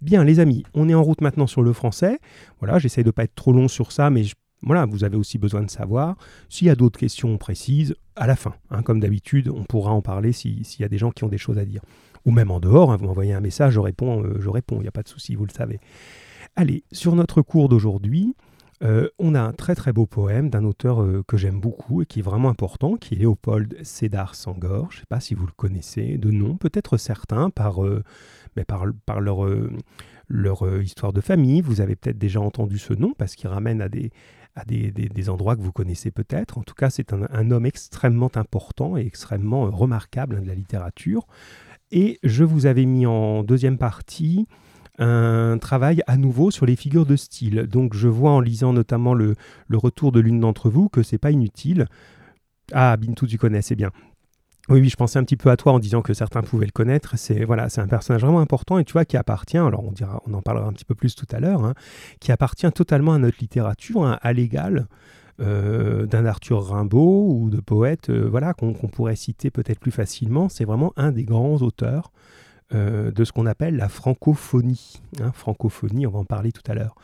Bien, les amis, on est en route maintenant sur le français. Voilà, j'essaie de ne pas être trop long sur ça, mais voilà, vous avez aussi besoin de savoir. S'il y a d'autres questions précises, à la fin, hein, comme d'habitude, on pourra en parler s'il y a des gens qui ont des choses à dire. Ou même en dehors, hein, vous m'envoyez un message, je réponds, euh, je réponds, il n'y a pas de souci, vous le savez. Allez, sur notre cours d'aujourd'hui, euh, on a un très très beau poème d'un auteur euh, que j'aime beaucoup et qui est vraiment important, qui est Léopold Sédar Sangor. Je ne sais pas si vous le connaissez de nom, peut-être certains par, mais par, leur, leur histoire de famille. Vous avez peut-être déjà entendu ce nom parce qu'il ramène à des, endroits que vous connaissez peut-être. En tout cas, c'est un, homme extrêmement important et extrêmement remarquable hein, de la littérature. Et je vous avais mis en deuxième partie un travail à nouveau sur les figures de style. Donc je vois en lisant notamment le, retour de l'une d'entre vous que c'est pas inutile. Ah, Bintou, tu connais, c'est bien. Oui, oui, je pensais un petit peu à toi en disant que certains pouvaient le connaître. C'est voilà, c'est un personnage vraiment important et tu vois qui appartient. Alors on dira, on en parlera un petit peu plus tout à l'heure, hein, qui appartient totalement à notre littérature, hein, à l'égal euh, d'un Arthur Rimbaud ou de poètes, euh, voilà, qu'on pourrait citer peut-être plus facilement. C'est vraiment un des grands auteurs euh, de ce qu'on appelle la francophonie. Hein, francophonie, on va en parler tout à l'heure.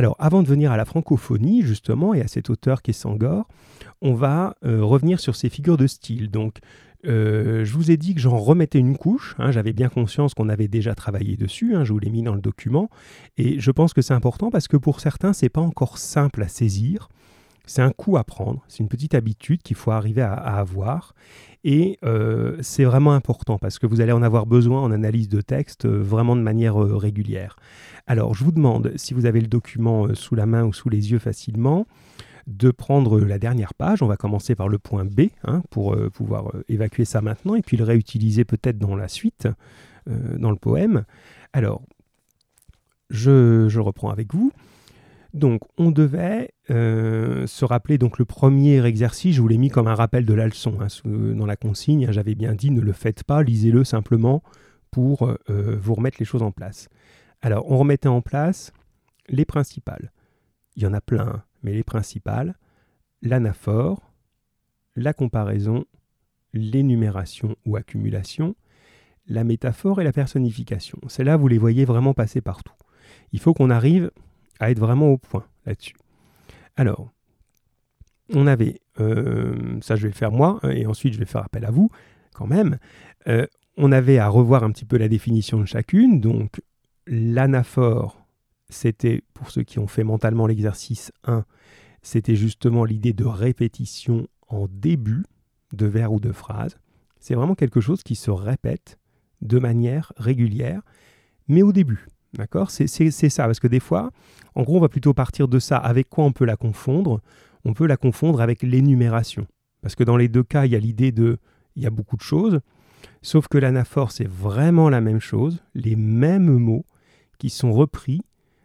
Alors, avant de venir à la francophonie, justement, et à cet auteur qui est Sangor, on va euh, revenir sur ces figures de style. Donc, euh, je vous ai dit que j'en remettais une couche. Hein, J'avais bien conscience qu'on avait déjà travaillé dessus. Hein, je vous l'ai mis dans le document. Et je pense que c'est important parce que pour certains, c'est pas encore simple à saisir. C'est un coup à prendre. C'est une petite habitude qu'il faut arriver à avoir. Et euh, c'est vraiment important parce que vous allez en avoir besoin en analyse de texte euh, vraiment de manière euh, régulière. Alors, je vous demande, si vous avez le document sous la main ou sous les yeux facilement, de prendre la dernière page. On va commencer par le point B hein, pour pouvoir évacuer ça maintenant et puis le réutiliser peut-être dans la suite, dans le poème. Alors, je reprends avec vous. Donc, on devait euh, se rappeler donc le premier exercice. Je vous l'ai mis comme un rappel de la leçon hein, dans la consigne. Hein, j'avais bien dit ne le faites pas, lisez-le simplement pour euh, vous remettre les choses en place. Alors, on remettait en place les principales. Il y en a plein, mais les principales l'anaphore, la comparaison, l'énumération ou accumulation, la métaphore et la personnification. Celles-là, vous les voyez vraiment passer partout. Il faut qu'on arrive à être vraiment au point là-dessus. Alors, on avait, euh, ça je vais faire moi, hein, et ensuite je vais faire appel à vous quand même, euh, on avait à revoir un petit peu la définition de chacune, donc l'anaphore, c'était, pour ceux qui ont fait mentalement l'exercice 1, c'était justement l'idée de répétition en début de vers ou de phrase. C'est vraiment quelque chose qui se répète de manière régulière, mais au début. D'accord? C'est ça, parce que des fois, en gros, on va plutôt partir de ça. Avec quoi on peut la confondre? On peut la confondre avec l'énumération. Parce que dans les deux cas, il y a l'idée de... Il y a beaucoup de choses, sauf que l'anaphore, c'est vraiment la même chose, les mêmes mots qui sont repris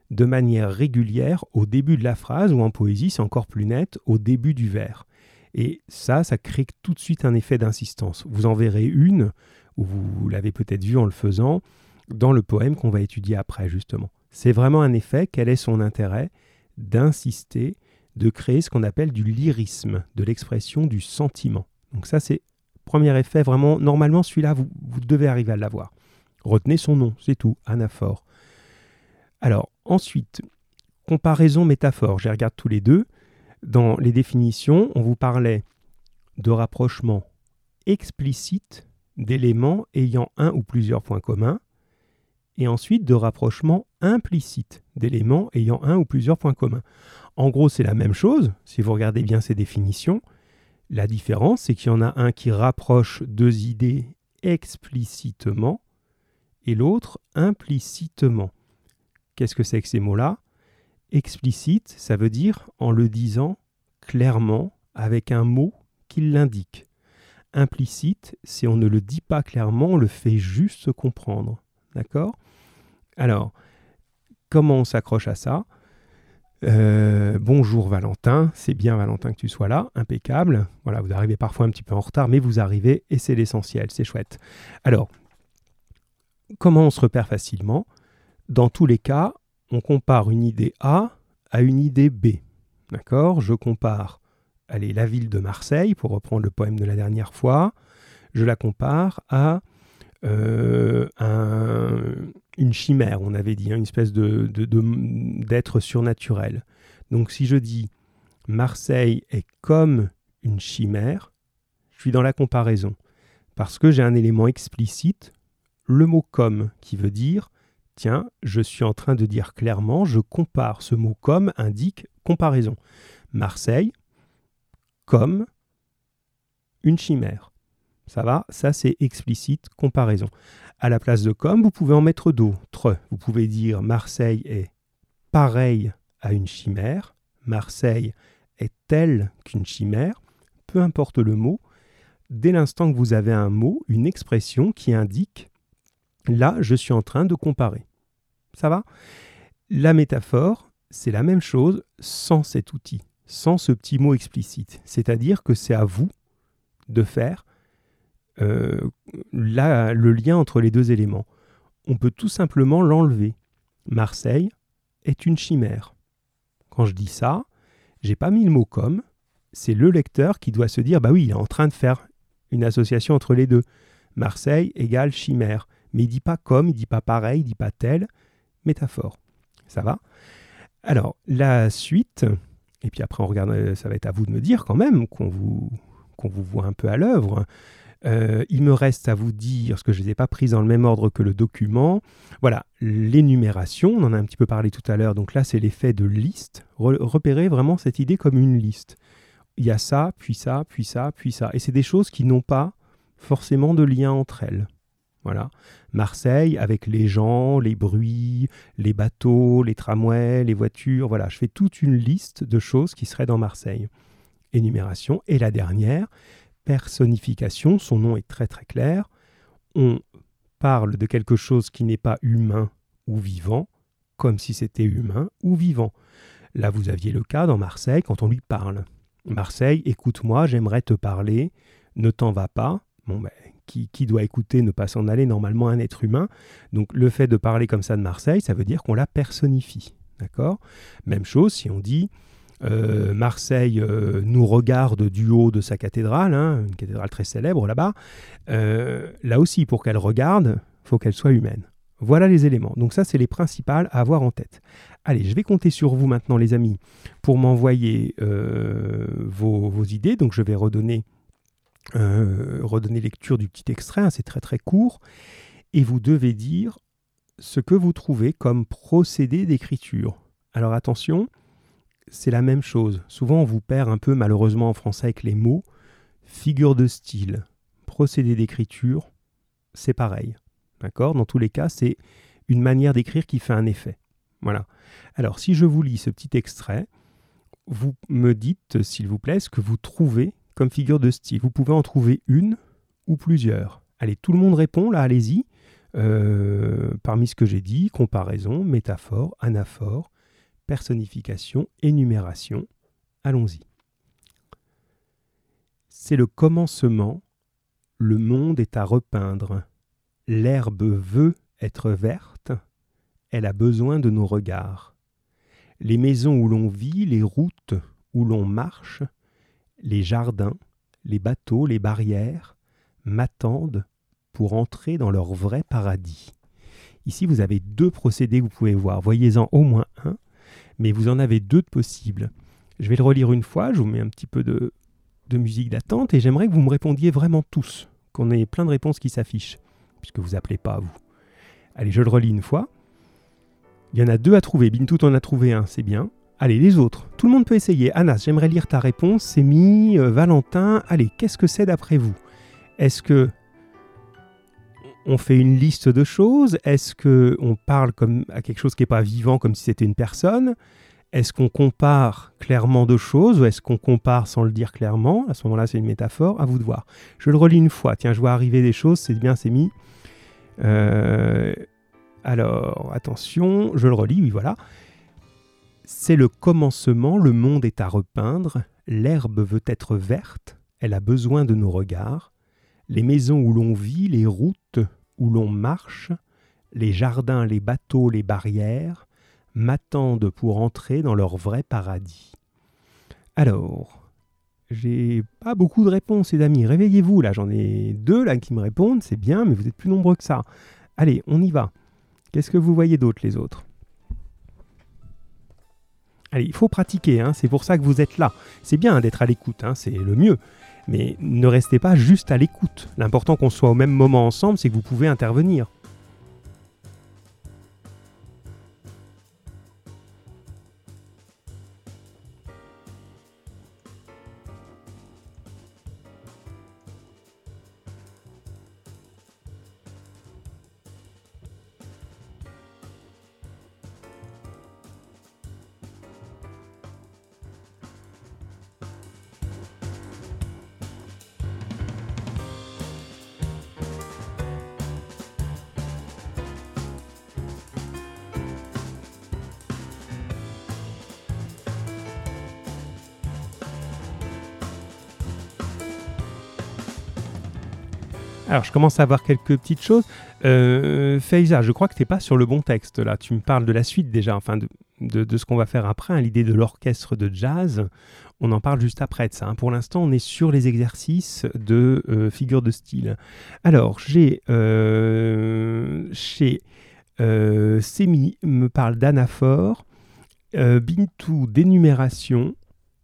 de manière régulière au début de la phrase, ou en poésie, c'est encore plus net, au début du vers. Et ça, ça crée tout de suite un effet d'insistance. Vous en verrez une, ou vous l'avez peut-être vu en le faisant, dans le poème qu'on va étudier après, justement. C'est vraiment un effet, quel est son intérêt d'insister, de créer ce qu'on appelle du lyrisme, de l'expression du sentiment. Donc ça, c'est premier effet, vraiment, normalement, celui-là, vous, vous devez arriver à l'avoir. Retenez son nom, c'est tout, anaphore. Alors, ensuite, comparaison métaphore, je regarde tous les deux. Dans les définitions, on vous parlait de rapprochement explicite d'éléments ayant un ou plusieurs points communs, et ensuite de rapprochement implicite d'éléments ayant un ou plusieurs points communs. En gros, c'est la même chose, si vous regardez bien ces définitions. La différence, c'est qu'il y en a un qui rapproche deux idées explicitement et l'autre implicitement. Qu'est-ce que c'est que ces mots-là? Explicite, ça veut dire en le disant clairement avec un mot qui l'indique. Implicite, c'est on ne le dit pas clairement, on le fait juste comprendre. D'accord? Alors, comment on s'accroche à ça? Euh, bonjour Valentin, c'est bien Valentin que tu sois là, impeccable. Voilà, vous arrivez parfois un petit peu en retard, mais vous arrivez et c'est l'essentiel, c'est chouette. Alors, comment on se repère facilement? Dans tous les cas, on compare une idée A à une idée B. D'accord? Je compare, allez, la ville de Marseille, pour reprendre le poème de la dernière fois, je la compare à euh, une chimère, on avait dit, hein, une espèce de, d'être surnaturel. Donc si je dis Marseille est comme une chimère, je suis dans la comparaison. Parce que j'ai un élément explicite, le mot comme, qui veut dire, tiens, je suis en train de dire clairement, je compare. Ce mot comme indique comparaison. Marseille comme une chimère. Ça va Ça, c'est explicite, comparaison. À la place de comme, vous pouvez en mettre d'autres. Vous pouvez dire Marseille est pareil à une chimère. Marseille est telle qu'une chimère. Peu importe le mot, dès l'instant que vous avez un mot, une expression qui indique là, je suis en train de comparer. Ça va? La métaphore, c'est la même chose sans cet outil, sans ce petit mot explicite. C'est-à-dire que c'est à vous de faire euh, le lien entre les deux éléments. On peut tout simplement l'enlever. Marseille est une chimère. Quand je dis ça, j'ai pas mis le mot comme, c'est le lecteur qui doit se dire bah oui, il est en train de faire une association entre les deux. Marseille égale chimère. Mais il dit pas comme, il dit pas pareil, il dit pas tel. Métaphore. Ça va? Alors, la suite, et puis après on regarde, ça va être à vous de me dire quand même qu'on vous, qu'on vous voit un peu à l'œuvre. Euh, il me reste à vous dire, ce que je ne les ai pas pris dans le même ordre que le document, voilà, l'énumération, on en a un petit peu parlé tout à l'heure, donc là c'est l'effet de liste, repérer vraiment cette idée comme une liste. Il y a ça, puis ça, puis ça, puis ça, et c'est des choses qui n'ont pas forcément de lien entre elles. Voilà. Marseille avec les gens, les bruits, les bateaux, les tramways, les voitures. Voilà, je fais toute une liste de choses qui seraient dans Marseille. Énumération. Et la dernière, personnification, son nom est très très clair. On parle de quelque chose qui n'est pas humain ou vivant, comme si c'était humain ou vivant. Là, vous aviez le cas dans Marseille quand on lui parle. Marseille, écoute-moi, j'aimerais te parler, ne t'en va pas. Bon, ben, qui, qui, doit écouter ne pas s'en aller normalement un être humain. Donc le fait de parler comme ça de Marseille, ça veut dire qu'on la personnifie. D'accord? Même chose si on dit euh, Marseille euh, nous regarde du haut de sa cathédrale, hein, une cathédrale très célèbre là-bas. Euh, là aussi, pour qu'elle regarde, faut qu'elle soit humaine. Voilà les éléments. Donc ça, c'est les principales à avoir en tête. Allez, je vais compter sur vous maintenant, les amis, pour m'envoyer vos, vos, idées. Donc je vais redonner, redonner lecture du petit extrait. Hein, c'est très très court. Et vous devez dire ce que vous trouvez comme procédé d'écriture. Alors attention, c'est la même chose. Souvent, on vous perd un peu, malheureusement, en français avec les mots. Figure de style, procédé d'écriture, c'est pareil. D'accord? Dans tous les cas, c'est une manière d'écrire qui fait un effet. Voilà. Alors, si je vous lis ce petit extrait, vous me dites, s'il vous plaît, ce que vous trouvez comme figure de style. Vous pouvez en trouver une ou plusieurs. Allez, tout le monde répond, là, allez-y. Euh, parmi ce que j'ai dit, comparaison, métaphore, anaphore, personnification, énumération. Allons-y. C'est le commencement, le monde est à repeindre, l'herbe veut être verte, elle a besoin de nos regards. Les maisons où l'on vit, les routes où l'on marche, les jardins, les bateaux, les barrières, m'attendent pour entrer dans leur vrai paradis. Ici, vous avez deux procédés que vous pouvez voir. Voyez-en au moins un mais vous en avez deux de possibles. Je vais le relire une fois, je vous mets un petit peu de, musique d'attente et j'aimerais que vous me répondiez vraiment tous, qu'on ait plein de réponses qui s'affichent, puisque vous appelez pas à vous. Allez, je le relis une fois. Il y en a deux à trouver. Bintout en a trouvé un, c'est bien. Allez, les autres. Tout le monde peut essayer. Anas, j'aimerais lire ta réponse. Sémi, euh, Valentin. Allez, qu'est-ce que c'est d'après vous? Est-ce que on fait une liste de choses? Est-ce que on parle comme à quelque chose qui n'est pas vivant, comme si c'était une personne? Est-ce qu'on compare clairement deux choses ou est-ce qu'on compare sans le dire clairement? À ce moment-là, c'est une métaphore. À vous de voir. Je le relis une fois. Tiens, je vois arriver des choses. C'est bien, c'est mis. Euh, alors, attention, je le relis. Oui, voilà. C'est le commencement. Le monde est à repeindre. L'herbe veut être verte. Elle a besoin de nos regards les maisons où l'on vit, les routes où l'on marche, les jardins, les bateaux, les barrières, m'attendent pour entrer dans leur vrai paradis. Alors, j'ai pas beaucoup de réponses, les amis. Réveillez-vous, là, j'en ai deux là qui me répondent, c'est bien, mais vous êtes plus nombreux que ça. Allez, on y va. Qu'est-ce que vous voyez d'autre les autres? Allez, il faut pratiquer, hein, c'est pour ça que vous êtes là. C'est bien d'être à l'écoute, hein, c'est le mieux. Mais ne restez pas juste à l'écoute. L'important qu'on soit au même moment ensemble, c'est que vous pouvez intervenir. Commence à avoir quelques petites choses. Euh, je crois que tu n'es pas sur le bon texte là. Tu me parles de la suite déjà, enfin de, ce qu'on va faire après, hein, l'idée de l'orchestre de jazz. On en parle juste après de ça. Hein. Pour l'instant, on est sur les exercices de euh, figure de style. Alors, j'ai euh, chez euh, Semi me parle d'anaphore, Bintou d'énumération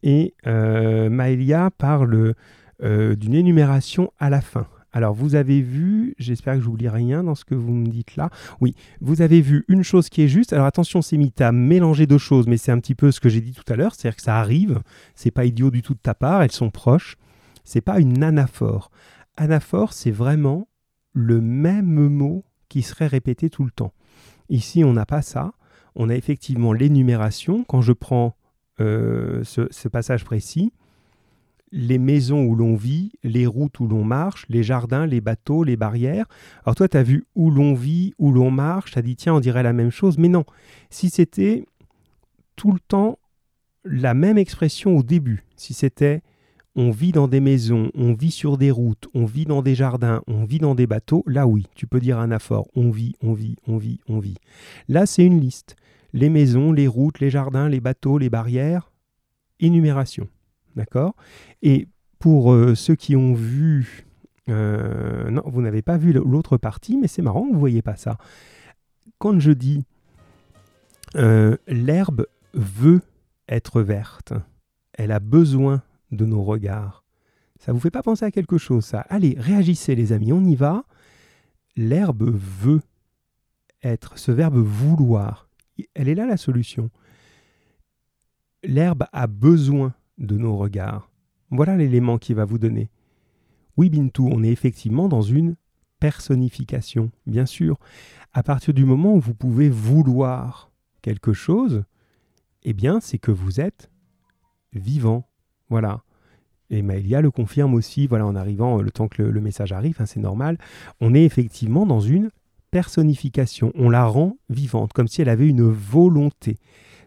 et Maëlia parle d'une énumération à la fin. Alors, vous avez vu, j'espère que j'oublie rien dans ce que vous me dites là. Oui, vous avez vu une chose qui est juste. Alors, attention, c'est mis à mélanger deux choses, mais c'est un petit peu ce que j'ai dit tout à l'heure, c'est-à-dire que ça arrive. C'est pas idiot du tout de ta part, elles sont proches. C'est pas une anaphore. Anaphore, c'est vraiment le même mot qui serait répété tout le temps. Ici, on n'a pas ça. On a effectivement l'énumération. Quand je prends euh, ce passage précis, les maisons où l'on vit, les routes où l'on marche, les jardins, les bateaux, les barrières. Alors toi, tu as vu où l'on vit, où l'on marche, tu as dit tiens, on dirait la même chose, mais non. Si c'était tout le temps la même expression au début, si c'était on vit dans des maisons, on vit sur des routes, on vit dans des jardins, on vit dans des bateaux, là oui, tu peux dire un affort, on vit, on vit, on vit, on vit. Là, c'est une liste. Les maisons, les routes, les jardins, les bateaux, les barrières, énumération. D'accord? Et pour euh, ceux qui ont vu... Euh, non, vous n'avez pas vu l'autre partie, mais c'est marrant, vous ne voyez pas ça. Quand je dis euh, l'herbe veut être verte, elle a besoin de nos regards. Ça vous fait pas penser à quelque chose, ça? Allez, réagissez les amis, on y va. L'herbe veut être, ce verbe vouloir, elle est là la solution. L'herbe a besoin de nos regards. Voilà l'élément qui va vous donner. Oui, Bintou, on est effectivement dans une personnification, bien sûr. À partir du moment où vous pouvez vouloir quelque chose, eh bien, c'est que vous êtes vivant. Voilà. Et Maëlia le confirme aussi, voilà, en arrivant, le temps que le, message arrive, hein, c'est normal. On est effectivement dans une personnification. On la rend vivante, comme si elle avait une volonté.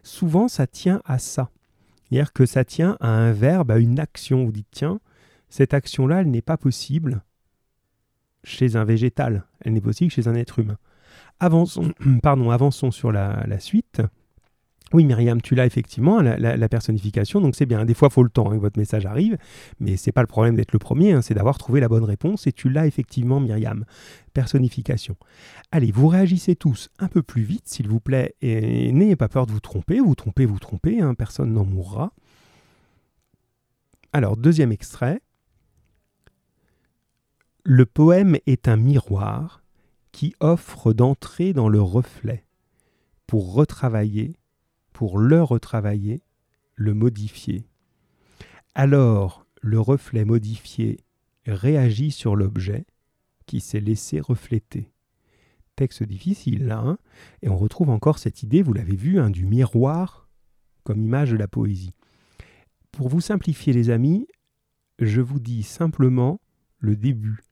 Souvent, ça tient à ça. Que ça tient à un verbe, à une action. Vous dites, tiens, cette action-là, elle n'est pas possible chez un végétal, elle n'est possible chez un être humain. Avançons, pardon, avançons sur la suite. Oui, Myriam, tu l'as effectivement, la, personnification, donc c'est bien. Des fois, il faut le temps hein, que votre message arrive, mais c'est pas le problème d'être le premier, hein, c'est d'avoir trouvé la bonne réponse, et tu l'as effectivement, Myriam. Personnification. Allez, vous réagissez tous un peu plus vite, s'il vous plaît, et n'ayez pas peur de vous tromper, vous trompez, vous trompez, hein, personne n'en mourra. Alors, deuxième extrait. Le poème est un miroir qui offre d'entrer dans le reflet pour retravailler pour le retravailler, le modifier. Alors le reflet modifié réagit sur l'objet qui s'est laissé refléter. Texte difficile là, hein et on retrouve encore cette idée, vous l'avez vu, hein, du miroir comme image de la poésie. Pour vous simplifier les amis, je vous dis simplement le début.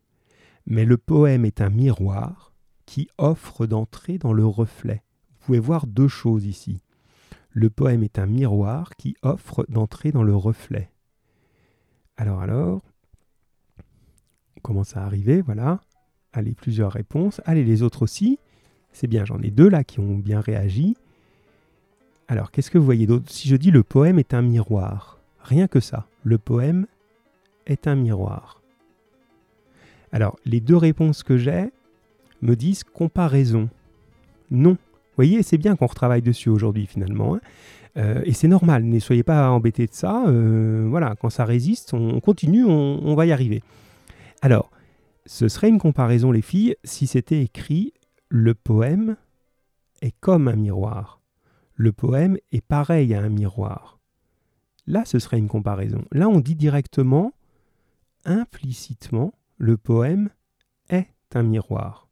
Mais le poème est un miroir qui offre d'entrer dans le reflet. Vous pouvez voir deux choses ici. Le poème est un miroir qui offre d'entrer dans le reflet. Alors alors, on commence à arriver, voilà. Allez, plusieurs réponses. Allez, les autres aussi. C'est bien, j'en ai deux là qui ont bien réagi. Alors, qu'est-ce que vous voyez d'autre? Si je dis le poème est un miroir, rien que ça, le poème est un miroir. Alors, les deux réponses que j'ai me disent comparaison. Non. Voyez, c'est bien qu'on retravaille dessus aujourd'hui finalement. Hein. Euh, et c'est normal, ne soyez pas embêtés de ça. Euh, voilà, quand ça résiste, on continue, on, va y arriver. Alors, ce serait une comparaison, les filles, si c'était écrit le poème est comme un miroir. Le poème est pareil à un miroir. Là, ce serait une comparaison. Là, on dit directement, implicitement, le poème est un miroir.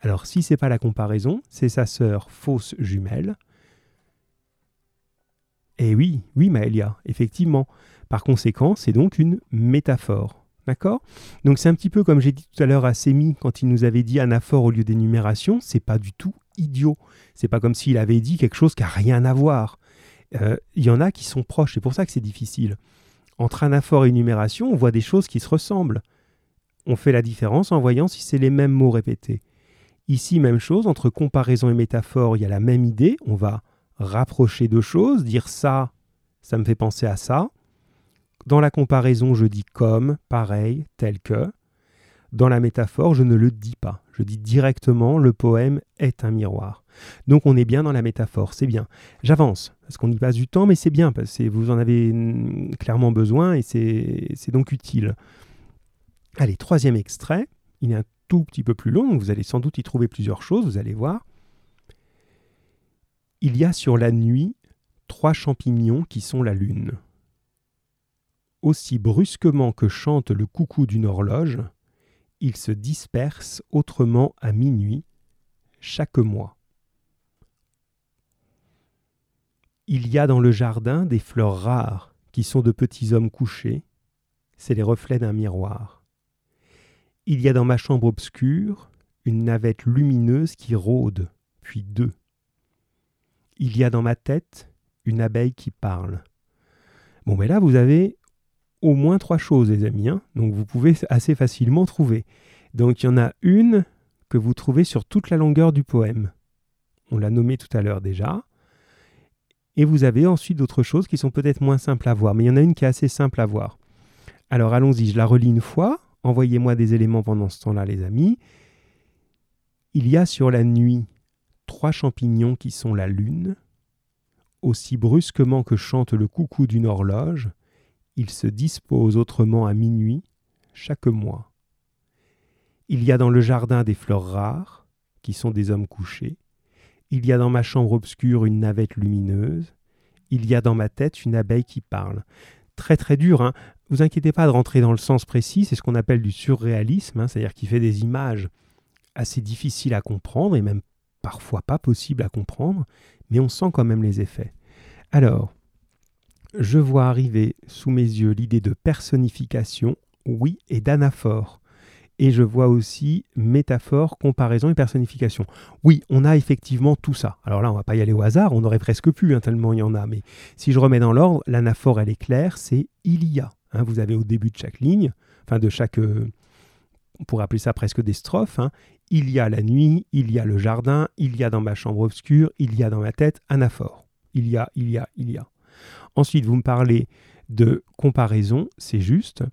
Alors, si c'est pas la comparaison, c'est sa sœur fausse jumelle. Et oui, oui, Maëlia, effectivement. Par conséquent, c'est donc une métaphore. D'accord? Donc c'est un petit peu comme j'ai dit tout à l'heure à Sémi quand il nous avait dit anaphore au lieu d'énumération, c'est pas du tout idiot. C'est pas comme s'il avait dit quelque chose qui n'a rien à voir. Euh, il y en a qui sont proches, c'est pour ça que c'est difficile. Entre anaphore et énumération, on voit des choses qui se ressemblent. On fait la différence en voyant si c'est les mêmes mots répétés. Ici, même chose, entre comparaison et métaphore, il y a la même idée. On va rapprocher deux choses, dire ça, ça me fait penser à ça. Dans la comparaison, je dis comme, pareil, tel que. Dans la métaphore, je ne le dis pas. Je dis directement le poème est un miroir. Donc on est bien dans la métaphore, c'est bien. J'avance, parce qu'on y passe du temps, mais c'est bien, parce que vous en avez mm, clairement besoin et c'est donc utile. Allez, troisième extrait. Il est un tout petit peu plus long, vous allez sans doute y trouver plusieurs choses, vous allez voir. Il y a sur la nuit trois champignons qui sont la lune. Aussi brusquement que chante le coucou d'une horloge, ils se dispersent autrement à minuit, chaque mois. Il y a dans le jardin des fleurs rares qui sont de petits hommes couchés, c'est les reflets d'un miroir. Il y a dans ma chambre obscure une navette lumineuse qui rôde, puis deux. Il y a dans ma tête une abeille qui parle. Bon, mais là, vous avez au moins trois choses, les amis. Hein. donc, vous pouvez assez facilement trouver. Donc, il y en a une que vous trouvez sur toute la longueur du poème. On l'a nommé tout à l'heure déjà. Et vous avez ensuite d'autres choses qui sont peut-être moins simples à voir. Mais il y en a une qui est assez simple à voir. Alors, allons-y, je la relis une fois. Envoyez-moi des éléments pendant ce temps-là, les amis. Il y a sur la nuit trois champignons qui sont la lune. Aussi brusquement que chante le coucou d'une horloge, ils se disposent autrement à minuit chaque mois. Il y a dans le jardin des fleurs rares, qui sont des hommes couchés. Il y a dans ma chambre obscure une navette lumineuse. Il y a dans ma tête une abeille qui parle. Très très dur, hein Vous inquiétez pas de rentrer dans le sens précis, c'est ce qu'on appelle du surréalisme, hein, c'est-à-dire qu'il fait des images assez difficiles à comprendre et même parfois pas possible à comprendre, mais on sent quand même les effets. Alors, je vois arriver sous mes yeux l'idée de personnification, oui, et d'anaphore. Et je vois aussi métaphore, comparaison et personnification. Oui, on a effectivement tout ça. Alors là, on va pas y aller au hasard, on aurait presque pu, hein, tellement il y en a. Mais si je remets dans l'ordre, l'anaphore, elle est claire, c'est il y a. Vous avez au début de chaque ligne, enfin de chaque, euh, on pourrait appeler ça presque des strophes, hein. il y a la nuit, il y a le jardin, il y a dans ma chambre obscure, il y a dans ma tête, anaphore. Il y a, il y a, il y a. Ensuite, vous me parlez de comparaison, c'est juste.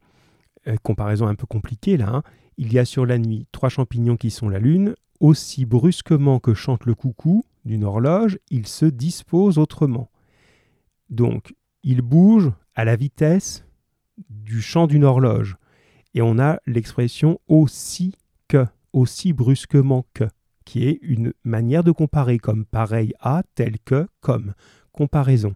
Euh, comparaison un peu compliquée là. Hein. Il y a sur la nuit trois champignons qui sont la lune. Aussi brusquement que chante le coucou d'une horloge, ils se disposent autrement. Donc, ils bougent à la vitesse du chant d'une horloge. Et on a l'expression aussi que, aussi brusquement que, qui est une manière de comparer comme pareil à, tel que, comme. Comparaison.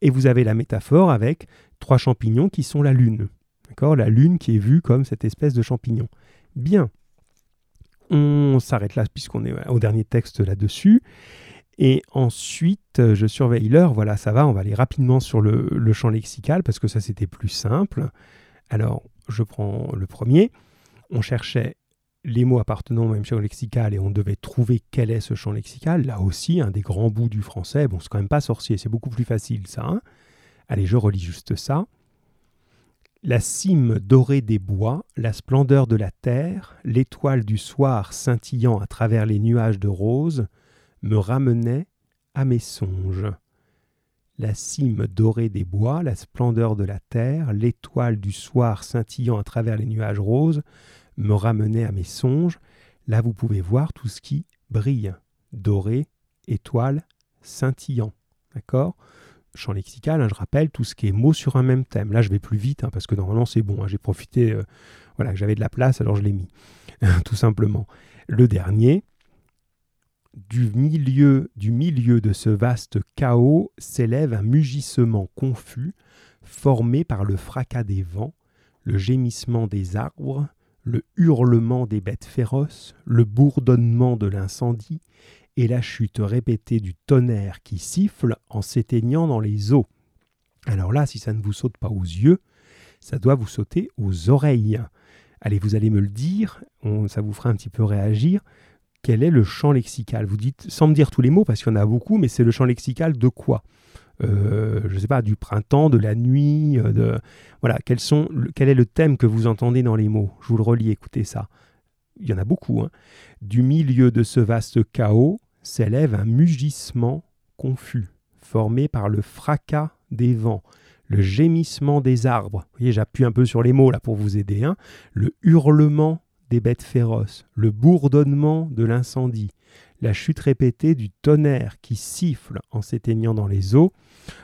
Et vous avez la métaphore avec trois champignons qui sont la Lune. D'accord? La Lune qui est vue comme cette espèce de champignon. Bien. On s'arrête là puisqu'on est au dernier texte là-dessus. Et ensuite, je surveille l'heure. Voilà, ça va. On va aller rapidement sur le, le champ lexical parce que ça, c'était plus simple. Alors, je prends le premier. On cherchait les mots appartenant au même champ lexical et on devait trouver quel est ce champ lexical. Là aussi, un des grands bouts du français. Bon, c'est quand même pas sorcier, c'est beaucoup plus facile ça. Hein. Allez, je relis juste ça. La cime dorée des bois, la splendeur de la terre, l'étoile du soir scintillant à travers les nuages de rose, me ramenaient à mes songes. La cime dorée des bois, la splendeur de la terre, l'étoile du soir scintillant à travers les nuages roses, me ramenait à mes songes. Là, vous pouvez voir tout ce qui brille. doré, étoile, scintillant. D'accord? Champ lexical, hein, je rappelle, tout ce qui est mots sur un même thème. Là, je vais plus vite, hein, parce que normalement, c'est bon. Hein, j'ai profité, euh, voilà, j'avais de la place, alors je l'ai mis, tout simplement. Le dernier, du milieu, du milieu de ce vaste chaos s'élève un mugissement confus, formé par le fracas des vents, le gémissement des arbres, le hurlement des bêtes féroces, le bourdonnement de l'incendie et la chute répétée du tonnerre qui siffle en s'éteignant dans les eaux. Alors là, si ça ne vous saute pas aux yeux, ça doit vous sauter aux oreilles. Allez, vous allez me le dire, ça vous fera un petit peu réagir. Quel est le champ lexical? Vous dites, sans me dire tous les mots, parce qu'il y en a beaucoup, mais c'est le champ lexical de quoi? Euh, je ne sais pas, du printemps, de la nuit, euh, de voilà, quels sont, quel est le thème que vous entendez dans les mots? Je vous le relis, écoutez ça. Il y en a beaucoup. Hein. Du milieu de ce vaste chaos s'élève un mugissement confus, formé par le fracas des vents, le gémissement des arbres. Vous voyez, j'appuie un peu sur les mots là pour vous aider. Hein. Le hurlement des bêtes féroces, le bourdonnement de l'incendie, la chute répétée du tonnerre qui siffle en s'éteignant dans les eaux.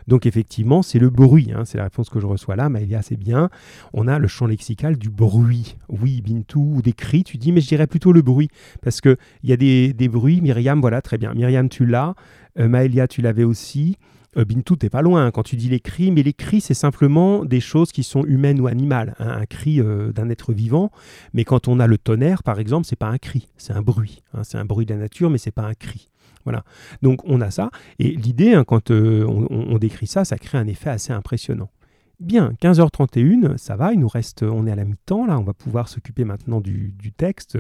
Donc effectivement, c'est le bruit, hein, c'est la réponse que je reçois là, Maëlia, c'est bien. On a le champ lexical du bruit. Oui, Bintou, ou des cris, tu dis, mais je dirais plutôt le bruit, parce qu'il y a des, bruits, Myriam, voilà, très bien. Myriam, tu l'as, euh, Maëlia, tu l'avais aussi. Euh, Bintou, t'es pas loin hein, quand tu dis les cris, mais les cris, c'est simplement des choses qui sont humaines ou animales. Hein, un cri euh, d'un être vivant, mais quand on a le tonnerre, par exemple, c'est pas un cri, c'est un bruit. Hein, c'est un bruit de la nature, mais c'est pas un cri. Voilà. Donc on a ça, et l'idée, quand euh, on, décrit ça, ça crée un effet assez impressionnant. Bien, 15h31, ça va, il nous reste, on est à la mi-temps là, on va pouvoir s'occuper maintenant du, texte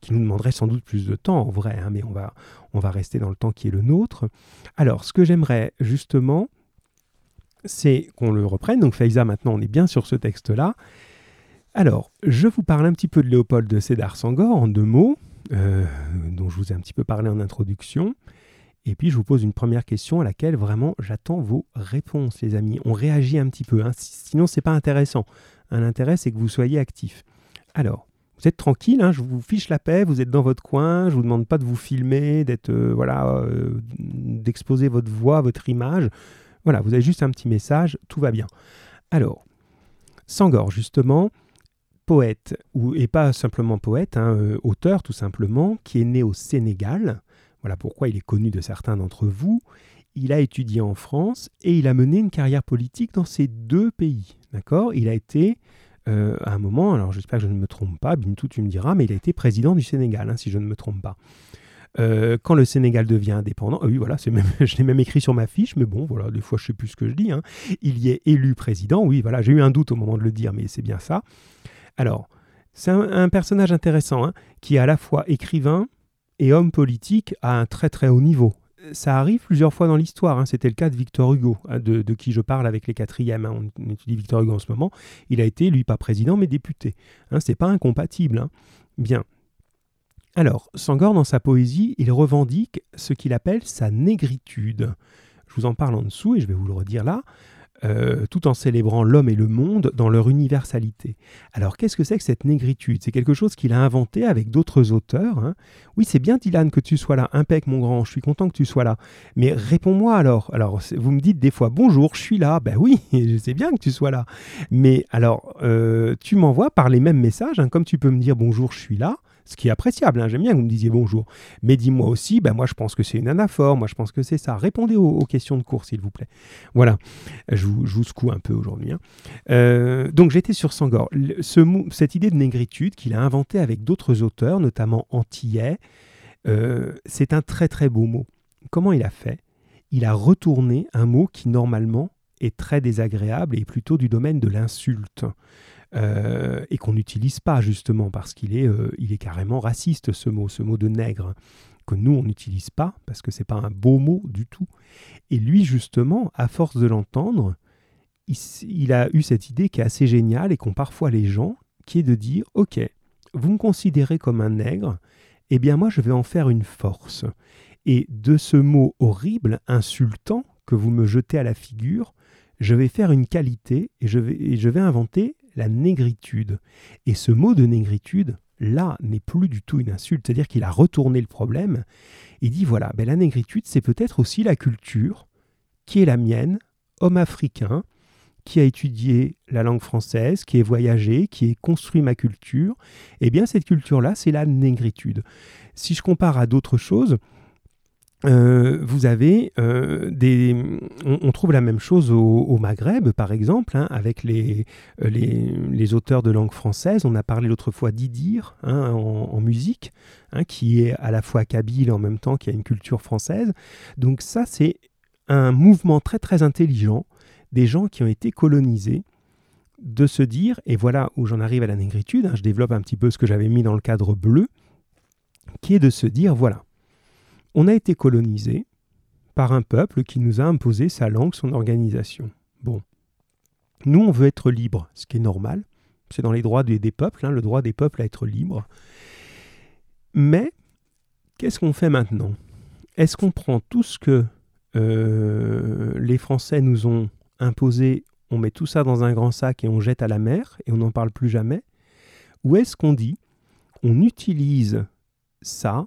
qui nous demanderait sans doute plus de temps en vrai, hein, mais on va, on va rester dans le temps qui est le nôtre. Alors, ce que j'aimerais justement, c'est qu'on le reprenne. Donc, Faiza, maintenant, on est bien sur ce texte-là. Alors, je vous parle un petit peu de Léopold de Sédar Sangor en deux mots, euh, dont je vous ai un petit peu parlé en introduction. Et puis je vous pose une première question à laquelle vraiment j'attends vos réponses, les amis. On réagit un petit peu, hein. sinon c'est pas intéressant. Un intérêt, c'est que vous soyez actifs. Alors, vous êtes tranquille, hein, je vous fiche la paix, vous êtes dans votre coin, je vous demande pas de vous filmer, d'être euh, voilà, euh, d'exposer votre voix, votre image. Voilà, vous avez juste un petit message, tout va bien. Alors, Sangor, justement, poète, ou, et pas simplement poète, hein, euh, auteur tout simplement, qui est né au Sénégal, voilà pourquoi il est connu de certains d'entre vous. Il a étudié en France et il a mené une carrière politique dans ces deux pays. D'accord? Il a été euh, à un moment, alors j'espère que je ne me trompe pas, Bintou tu me diras, mais il a été président du Sénégal, hein, si je ne me trompe pas. Euh, quand le Sénégal devient indépendant, ah oui, voilà, je l'ai même écrit sur ma fiche, mais bon, voilà, des fois je sais plus ce que je dis. Hein. il y est élu président, oui, voilà, j'ai eu un doute au moment de le dire, mais c'est bien ça. Alors, c'est un, personnage intéressant, hein, qui est à la fois écrivain, et homme politique à un très très haut niveau. Ça arrive plusieurs fois dans l'histoire. Hein. C'était le cas de Victor Hugo, hein, de, qui je parle avec les quatrièmes. Hein. On étudie Victor Hugo en ce moment. Il a été, lui, pas président, mais député. C'est pas incompatible. Bien. Alors, Sangor, dans sa poésie, il revendique ce qu'il appelle sa négritude. Je vous en parle en dessous et je vais vous le redire là. Euh, tout en célébrant l'homme et le monde dans leur universalité. Alors qu'est-ce que c'est que cette négritude? C'est quelque chose qu'il a inventé avec d'autres auteurs. Hein. Oui, c'est bien Dylan que tu sois là, impec mon grand, je suis content que tu sois là. Mais réponds-moi alors. Alors vous me dites des fois bonjour, je suis là. Ben oui, je sais bien que tu sois là. Mais alors euh, tu m'envoies par les mêmes messages, hein, comme tu peux me dire bonjour, je suis là ce qui est appréciable. Hein. J'aime bien que vous me disiez bonjour. Mais dis-moi aussi, ben moi je pense que c'est une anaphore, moi je pense que c'est ça. Répondez aux, questions de cours, s'il vous plaît. Voilà, je vous, je secoue un peu aujourd'hui. Hein. Euh, donc j'étais sur Sangor. Ce, cette idée de négritude qu'il a inventée avec d'autres auteurs, notamment Antillais, euh, c'est un très très beau mot. Comment il a fait? Il a retourné un mot qui normalement est très désagréable et plutôt du domaine de l'insulte. Euh, et qu'on n'utilise pas justement parce qu'il est, euh, il est carrément raciste ce mot, ce mot de nègre, que nous on n'utilise pas parce que c'est pas un beau mot du tout. Et lui justement, à force de l'entendre, il, a eu cette idée qui est assez géniale et qu'ont parfois les gens, qui est de dire ok, vous me considérez comme un nègre, eh bien moi je vais en faire une force. Et de ce mot horrible, insultant, que vous me jetez à la figure, je vais faire une qualité et je vais, et je vais inventer la négritude. Et ce mot de négritude, là, n'est plus du tout une insulte, c'est-à-dire qu'il a retourné le problème Il dit voilà, ben, la négritude, c'est peut-être aussi la culture qui est la mienne, homme africain, qui a étudié la langue française, qui est voyagé, qui a construit ma culture. Eh bien, cette culture-là, c'est la négritude. Si je compare à d'autres choses, euh, vous avez euh, des. On, trouve la même chose au, Maghreb, par exemple, hein, avec les, euh, les, les, auteurs de langue française. On a parlé l'autre fois d'Idir hein, en, musique, hein, qui est à la fois kabyle en même temps qui a une culture française. Donc, ça, c'est un mouvement très très intelligent des gens qui ont été colonisés de se dire, et voilà où j'en arrive à la négritude, je développe un petit peu ce que j'avais mis dans le cadre bleu, qui est de se dire voilà on a été colonisé par un peuple qui nous a imposé sa langue, son organisation. Bon. Nous, on veut être libre, ce qui est normal. C'est dans les droits des, peuples, hein, le droit des peuples à être libre. Mais, qu'est-ce qu'on fait maintenant? Est-ce qu'on prend tout ce que euh, les Français nous ont imposé, on met tout ça dans un grand sac et on jette à la mer et on n'en parle plus jamais? Ou est-ce qu'on dit, on utilise ça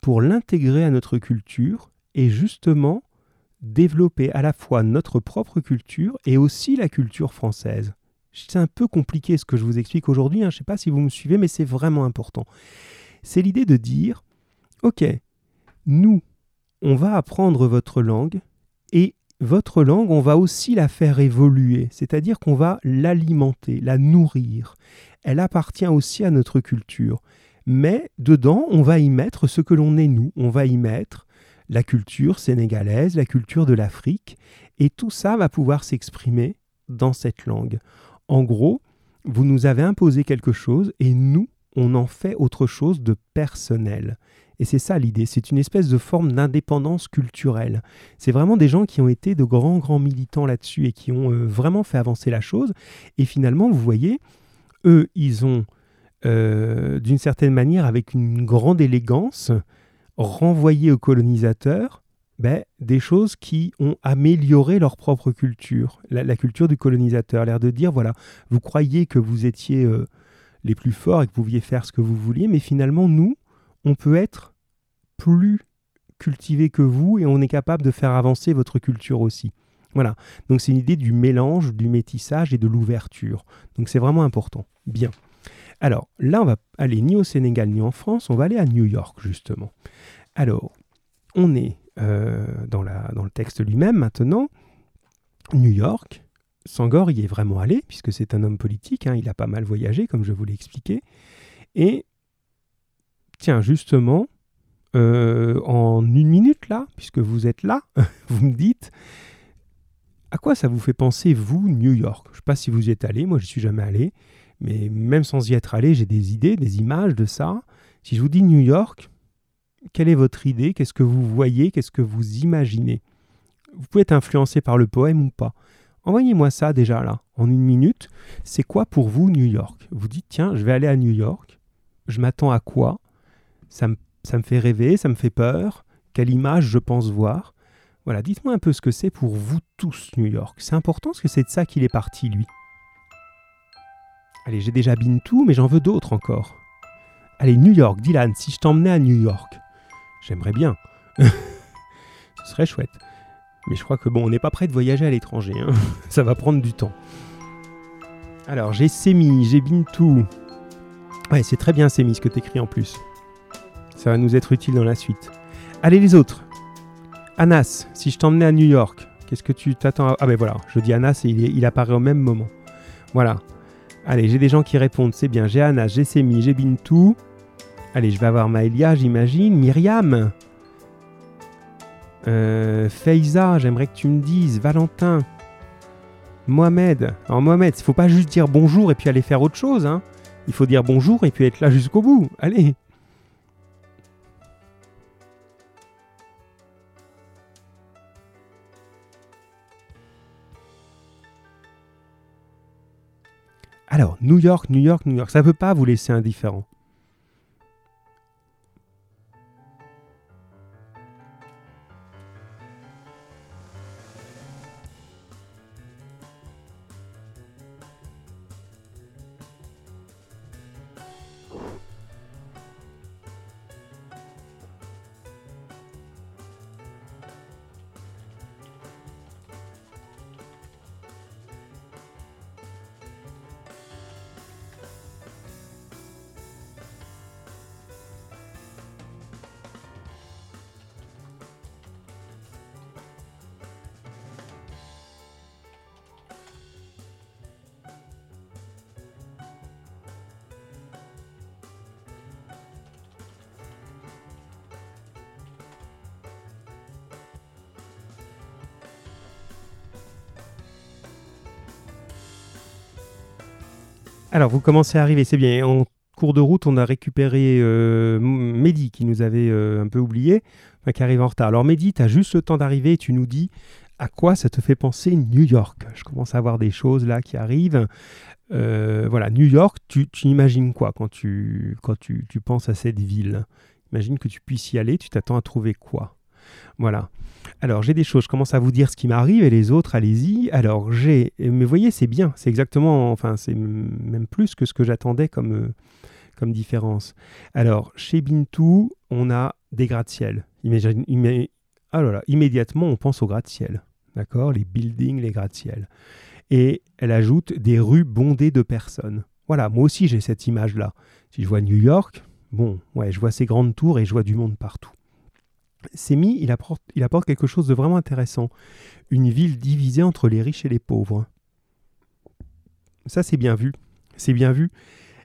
pour l'intégrer à notre culture et justement développer à la fois notre propre culture et aussi la culture française. C'est un peu compliqué ce que je vous explique aujourd'hui, hein. je ne sais pas si vous me suivez, mais c'est vraiment important. C'est l'idée de dire, ok, nous, on va apprendre votre langue et votre langue, on va aussi la faire évoluer, c'est-à-dire qu'on va l'alimenter, la nourrir. Elle appartient aussi à notre culture mais dedans, on va y mettre ce que l'on est nous, on va y mettre la culture sénégalaise, la culture de l'Afrique, et tout ça va pouvoir s'exprimer dans cette langue. En gros, vous nous avez imposé quelque chose et nous, on en fait autre chose de personnel. Et c'est ça l'idée, c'est une espèce de forme d'indépendance culturelle. C'est vraiment des gens qui ont été de grands, grands militants là-dessus et qui ont euh, vraiment fait avancer la chose. Et finalement, vous voyez, eux, ils ont euh, d'une certaine manière, avec une grande élégance, renvoyer aux colonisateurs ben, des choses qui ont amélioré leur propre culture, la, culture du colonisateur, l'air de dire, voilà, vous croyez que vous étiez euh, les plus forts et que vous pouviez faire ce que vous vouliez, mais finalement, nous, on peut être plus cultivé que vous et on est capable de faire avancer votre culture aussi. Voilà, donc c'est une idée du mélange, du métissage et de l'ouverture. Donc c'est vraiment important. Bien. Alors là, on va aller ni au Sénégal ni en France, on va aller à New York justement. Alors, on est euh, dans, le texte lui-même maintenant. New York, Sangor y est vraiment allé, puisque c'est un homme politique, hein, il a pas mal voyagé, comme je vous l'ai expliqué. Et, tiens, justement, euh, en une minute là, puisque vous êtes là, vous me dites, à quoi ça vous fait penser, vous, New York? Je ne sais pas si vous y êtes allé, moi je suis jamais allé. Mais même sans y être allé, j'ai des idées, des images de ça. Si je vous dis New York, quelle est votre idée? Qu'est-ce que vous voyez? Qu'est-ce que vous imaginez? Vous pouvez être influencé par le poème ou pas. Envoyez-moi ça déjà là, en une minute. C'est quoi pour vous New York? Vous dites, tiens, je vais aller à New York. Je m'attends à quoi? Ça me, ça me fait rêver, ça me fait peur. Quelle image je pense voir? Voilà, dites-moi un peu ce que c'est pour vous tous New York. C'est important parce que c'est de ça qu'il est parti, lui. Allez, j'ai déjà Bintou, mais j'en veux d'autres encore. Allez, New York, Dylan, si je t'emmenais à New York. J'aimerais bien. Ce serait chouette. Mais je crois que bon, on n'est pas prêt de voyager à l'étranger. Hein. Ça va prendre du temps. Alors, j'ai Semi, j'ai Bintou. Ouais, c'est très bien Semi ce que t'écris en plus. Ça va nous être utile dans la suite. Allez les autres. Anas, si je t'emmenais à New York, qu'est-ce que tu t'attends à... Ah ben voilà, je dis Anas et il, il apparaît au même moment. Voilà. Allez, j'ai des gens qui répondent, c'est bien. J'ai Anna, j'ai Semi, j'ai Bintou. Allez, je vais avoir Maëlia, j'imagine. Myriam. Euh, Feiza, j'aimerais que tu me dises. Valentin. Mohamed. Alors Mohamed, il faut pas juste dire bonjour et puis aller faire autre chose. Hein. Il faut dire bonjour et puis être là jusqu'au bout. Allez. Alors, New York, New York, New York, ça ne peut pas vous laisser indifférent. Alors, vous commencez à arriver, c'est bien. En cours de route, on a récupéré euh, Mehdi, qui nous avait euh, un peu oublié, qui arrive en retard. Alors, Mehdi, tu as juste le temps d'arriver et tu nous dis à quoi ça te fait penser New York? Je commence à voir des choses là qui arrivent. Euh, voilà, New York, tu, imagines quoi quand, tu, quand tu, tu penses à cette ville? Imagine que tu puisses y aller, tu t'attends à trouver quoi? Voilà. Alors, j'ai des choses, je commence à vous dire ce qui m'arrive et les autres, allez-y. Alors, j'ai. Mais vous voyez, c'est bien, c'est exactement. Enfin, c'est même plus que ce que j'attendais comme, euh, comme différence. Alors, chez Bintou, on a des gratte-ciel. Imagine, ah là là, immédiatement, on pense aux gratte-ciel. D'accord? Les buildings, les gratte-ciel. Et elle ajoute des rues bondées de personnes. Voilà, moi aussi j'ai cette image-là. Si je vois New York, bon, ouais, je vois ces grandes tours et je vois du monde partout. Apporte, il apporte quelque chose de vraiment intéressant. Une ville divisée entre les riches et les pauvres. Ça, c'est bien vu. C'est bien vu.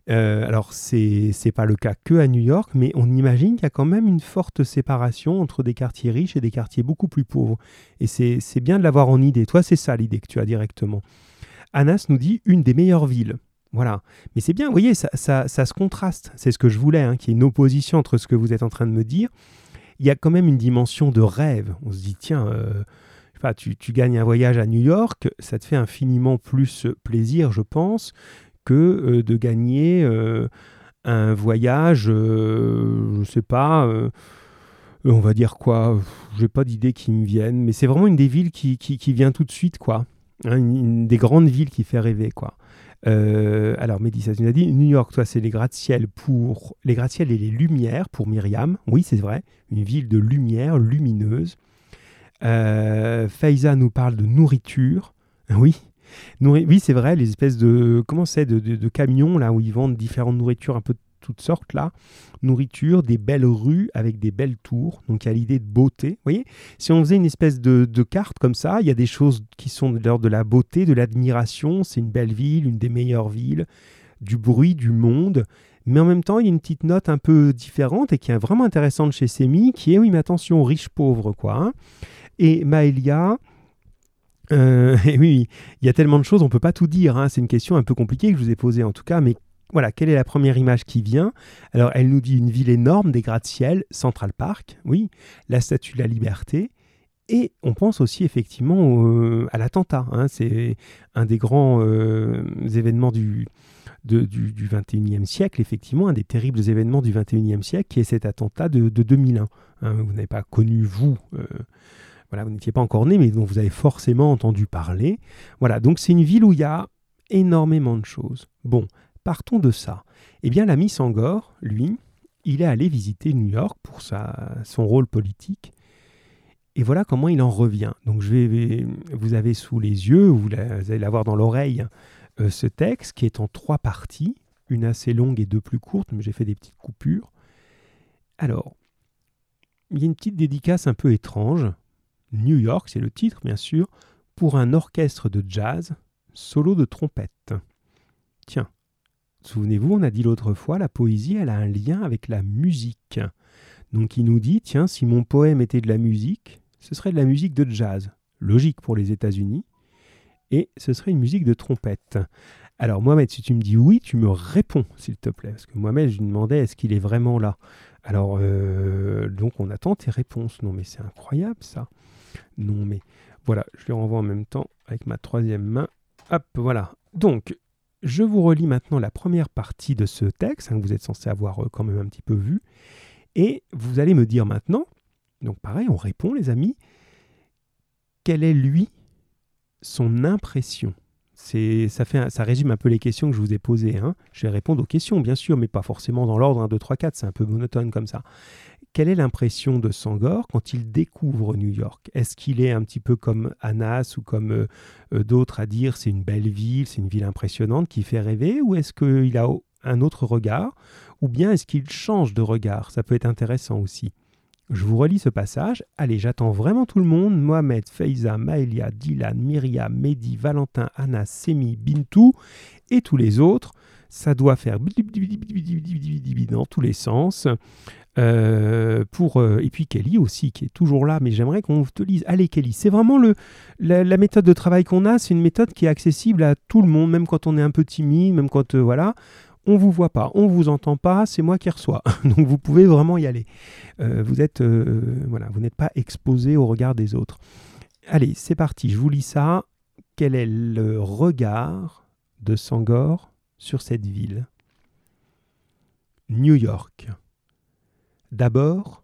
Euh, alors, c'est n'est pas le cas que à New York, mais on imagine qu'il y a quand même une forte séparation entre des quartiers riches et des quartiers beaucoup plus pauvres. Et c'est bien de l'avoir en idée. Toi, c'est ça l'idée que tu as directement. Anas nous dit une des meilleures villes. Voilà. Mais c'est bien, vous voyez, ça, ça, se contraste. C'est ce que je voulais, hein, qu'il y ait une opposition entre ce que vous êtes en train de me dire il y a quand même une dimension de rêve. On se dit, tiens, euh, tu, gagnes un voyage à New York, ça te fait infiniment plus plaisir, je pense, que euh, de gagner euh, un voyage, je ne sais pas, on va dire quoi, j'ai pas d'idée qui me viennent, mais c'est vraiment une des villes qui, qui, vient tout de suite, quoi. Hein, une, des grandes villes qui fait rêver, quoi. Euh, alors, Mehdi tu a dit New York, toi, c'est les gratte-ciel pour les gratte-ciel et les lumières pour Myriam. Oui, c'est vrai, une ville de lumière lumineuse. Euh, Faiza nous parle de nourriture. Oui, oui, c'est vrai, les espèces de comment c'est de, de, camions là où ils vendent différentes nourritures un peu toutes sortes là. Nourriture, des belles rues avec des belles tours. Donc il y a l'idée de beauté. Vous voyez, si on faisait une espèce de, carte comme ça, il y a des choses qui sont de l'ordre de la beauté, de l'admiration. C'est une belle ville, une des meilleures villes, du bruit, du monde. Mais en même temps, il y a une petite note un peu différente et qui est vraiment intéressante chez Semi, qui est, oui, mais attention, riche-pauvre, quoi. Hein. Et Maëlia, euh, oui, il y a tellement de choses, on ne peut pas tout dire. Hein. C'est une question un peu compliquée que je vous ai posée en tout cas, mais voilà, quelle est la première image qui vient? Alors, elle nous dit une ville énorme, des gratte-ciel, Central Park, oui, la Statue de la Liberté, et on pense aussi effectivement euh, à l'attentat. Hein. c'est un des grands euh, événements du, du, 21e siècle, effectivement, un des terribles événements du 21e siècle, qui est cet attentat de, 2001. Hein. vous n'avez pas connu, vous, euh, voilà, vous n'étiez pas encore né, mais dont vous avez forcément entendu parler. Voilà, donc c'est une ville où il y a énormément de choses. Bon, partons de ça. Eh bien, l'ami Sangor, lui, il est allé visiter New York pour son rôle politique. Et voilà comment il en revient. Donc, je vais, vous avez sous les yeux, vous allez l'avoir dans l'oreille, euh, ce texte qui est en trois parties, une assez longue et deux plus courtes, mais j'ai fait des petites coupures. Alors, il y a une petite dédicace un peu étrange. New York, c'est le titre, bien sûr, pour un orchestre de jazz, solo de trompette. Tiens, Souvenez-vous, on a dit l'autre fois, la poésie, elle a un lien avec la musique. Donc il nous dit, tiens, si mon poème était de la musique, ce serait de la musique de jazz. Logique pour les États-Unis. Et ce serait une musique de trompette. Alors Mohamed, si tu me dis oui, tu me réponds, s'il te plaît. Parce que Mohamed, je lui demandais, est-ce qu'il est vraiment là? Alors, euh, donc on attend tes réponses. Non mais c'est incroyable ça. Non mais voilà, je lui renvoie en même temps avec ma troisième main. Hop, voilà. Donc, je vous relis maintenant la première partie de ce texte, hein, que vous êtes censé avoir euh, quand même un petit peu vu, et vous allez me dire maintenant, donc pareil, on répond les amis, quelle est lui son impression? Ça, fait, ça résume un peu les questions que je vous ai posées. Hein. Je vais répondre aux questions, bien sûr, mais pas forcément dans l'ordre 1, 2, 3, 4, c'est un peu monotone comme ça. Quelle est l'impression de Sangor quand il découvre New York? Est-ce qu'il est un petit peu comme Anas ou comme euh, euh, d'autres à dire c'est une belle ville, c'est une ville impressionnante qui fait rêver Ou est-ce qu'il a un autre regard? Ou bien est-ce qu'il change de regard? Ça peut être intéressant aussi. Je vous relis ce passage. Allez, j'attends vraiment tout le monde. Mohamed, Feiza, Maëlia, Dylan, Myriam, Mehdi, Valentin, Anas, Semi, Bintou et tous les autres. Ça doit faire dans tous les sens. Euh, pour, euh, et puis Kelly aussi, qui est toujours là, mais j'aimerais qu'on te lise. Allez Kelly, c'est vraiment le, la, méthode de travail qu'on a, c'est une méthode qui est accessible à tout le monde, même quand on est un peu timide, même quand, euh, voilà, on vous voit pas, on vous entend pas, c'est moi qui reçois. Donc vous pouvez vraiment y aller. vous êtes, voilà, vous n'êtes pas exposé au regard des autres. Allez, c'est parti, je vous lis ça. Quel est le regard de Sangor sur cette ville New York. D'abord,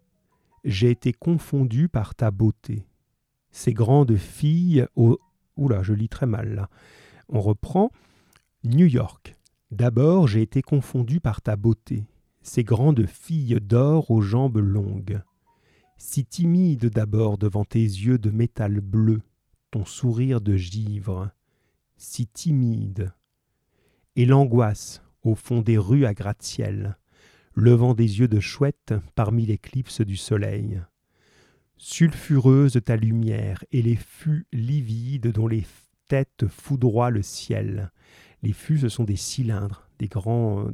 j'ai été confondu par ta beauté. Ces grandes filles au... Oula, je lis très mal là. On reprend. New York. D'abord, j'ai été confondu par ta beauté. Ces grandes filles d'or aux jambes longues. Si timide d'abord devant tes yeux de métal bleu, ton sourire de givre. Si timide. Et l'angoisse au fond des rues à gratte-ciel levant des yeux de chouette parmi l'éclipse du soleil. Sulfureuse ta lumière et les fûts livides dont les têtes foudroient le ciel. Les fûts, ce sont des cylindres, des grands,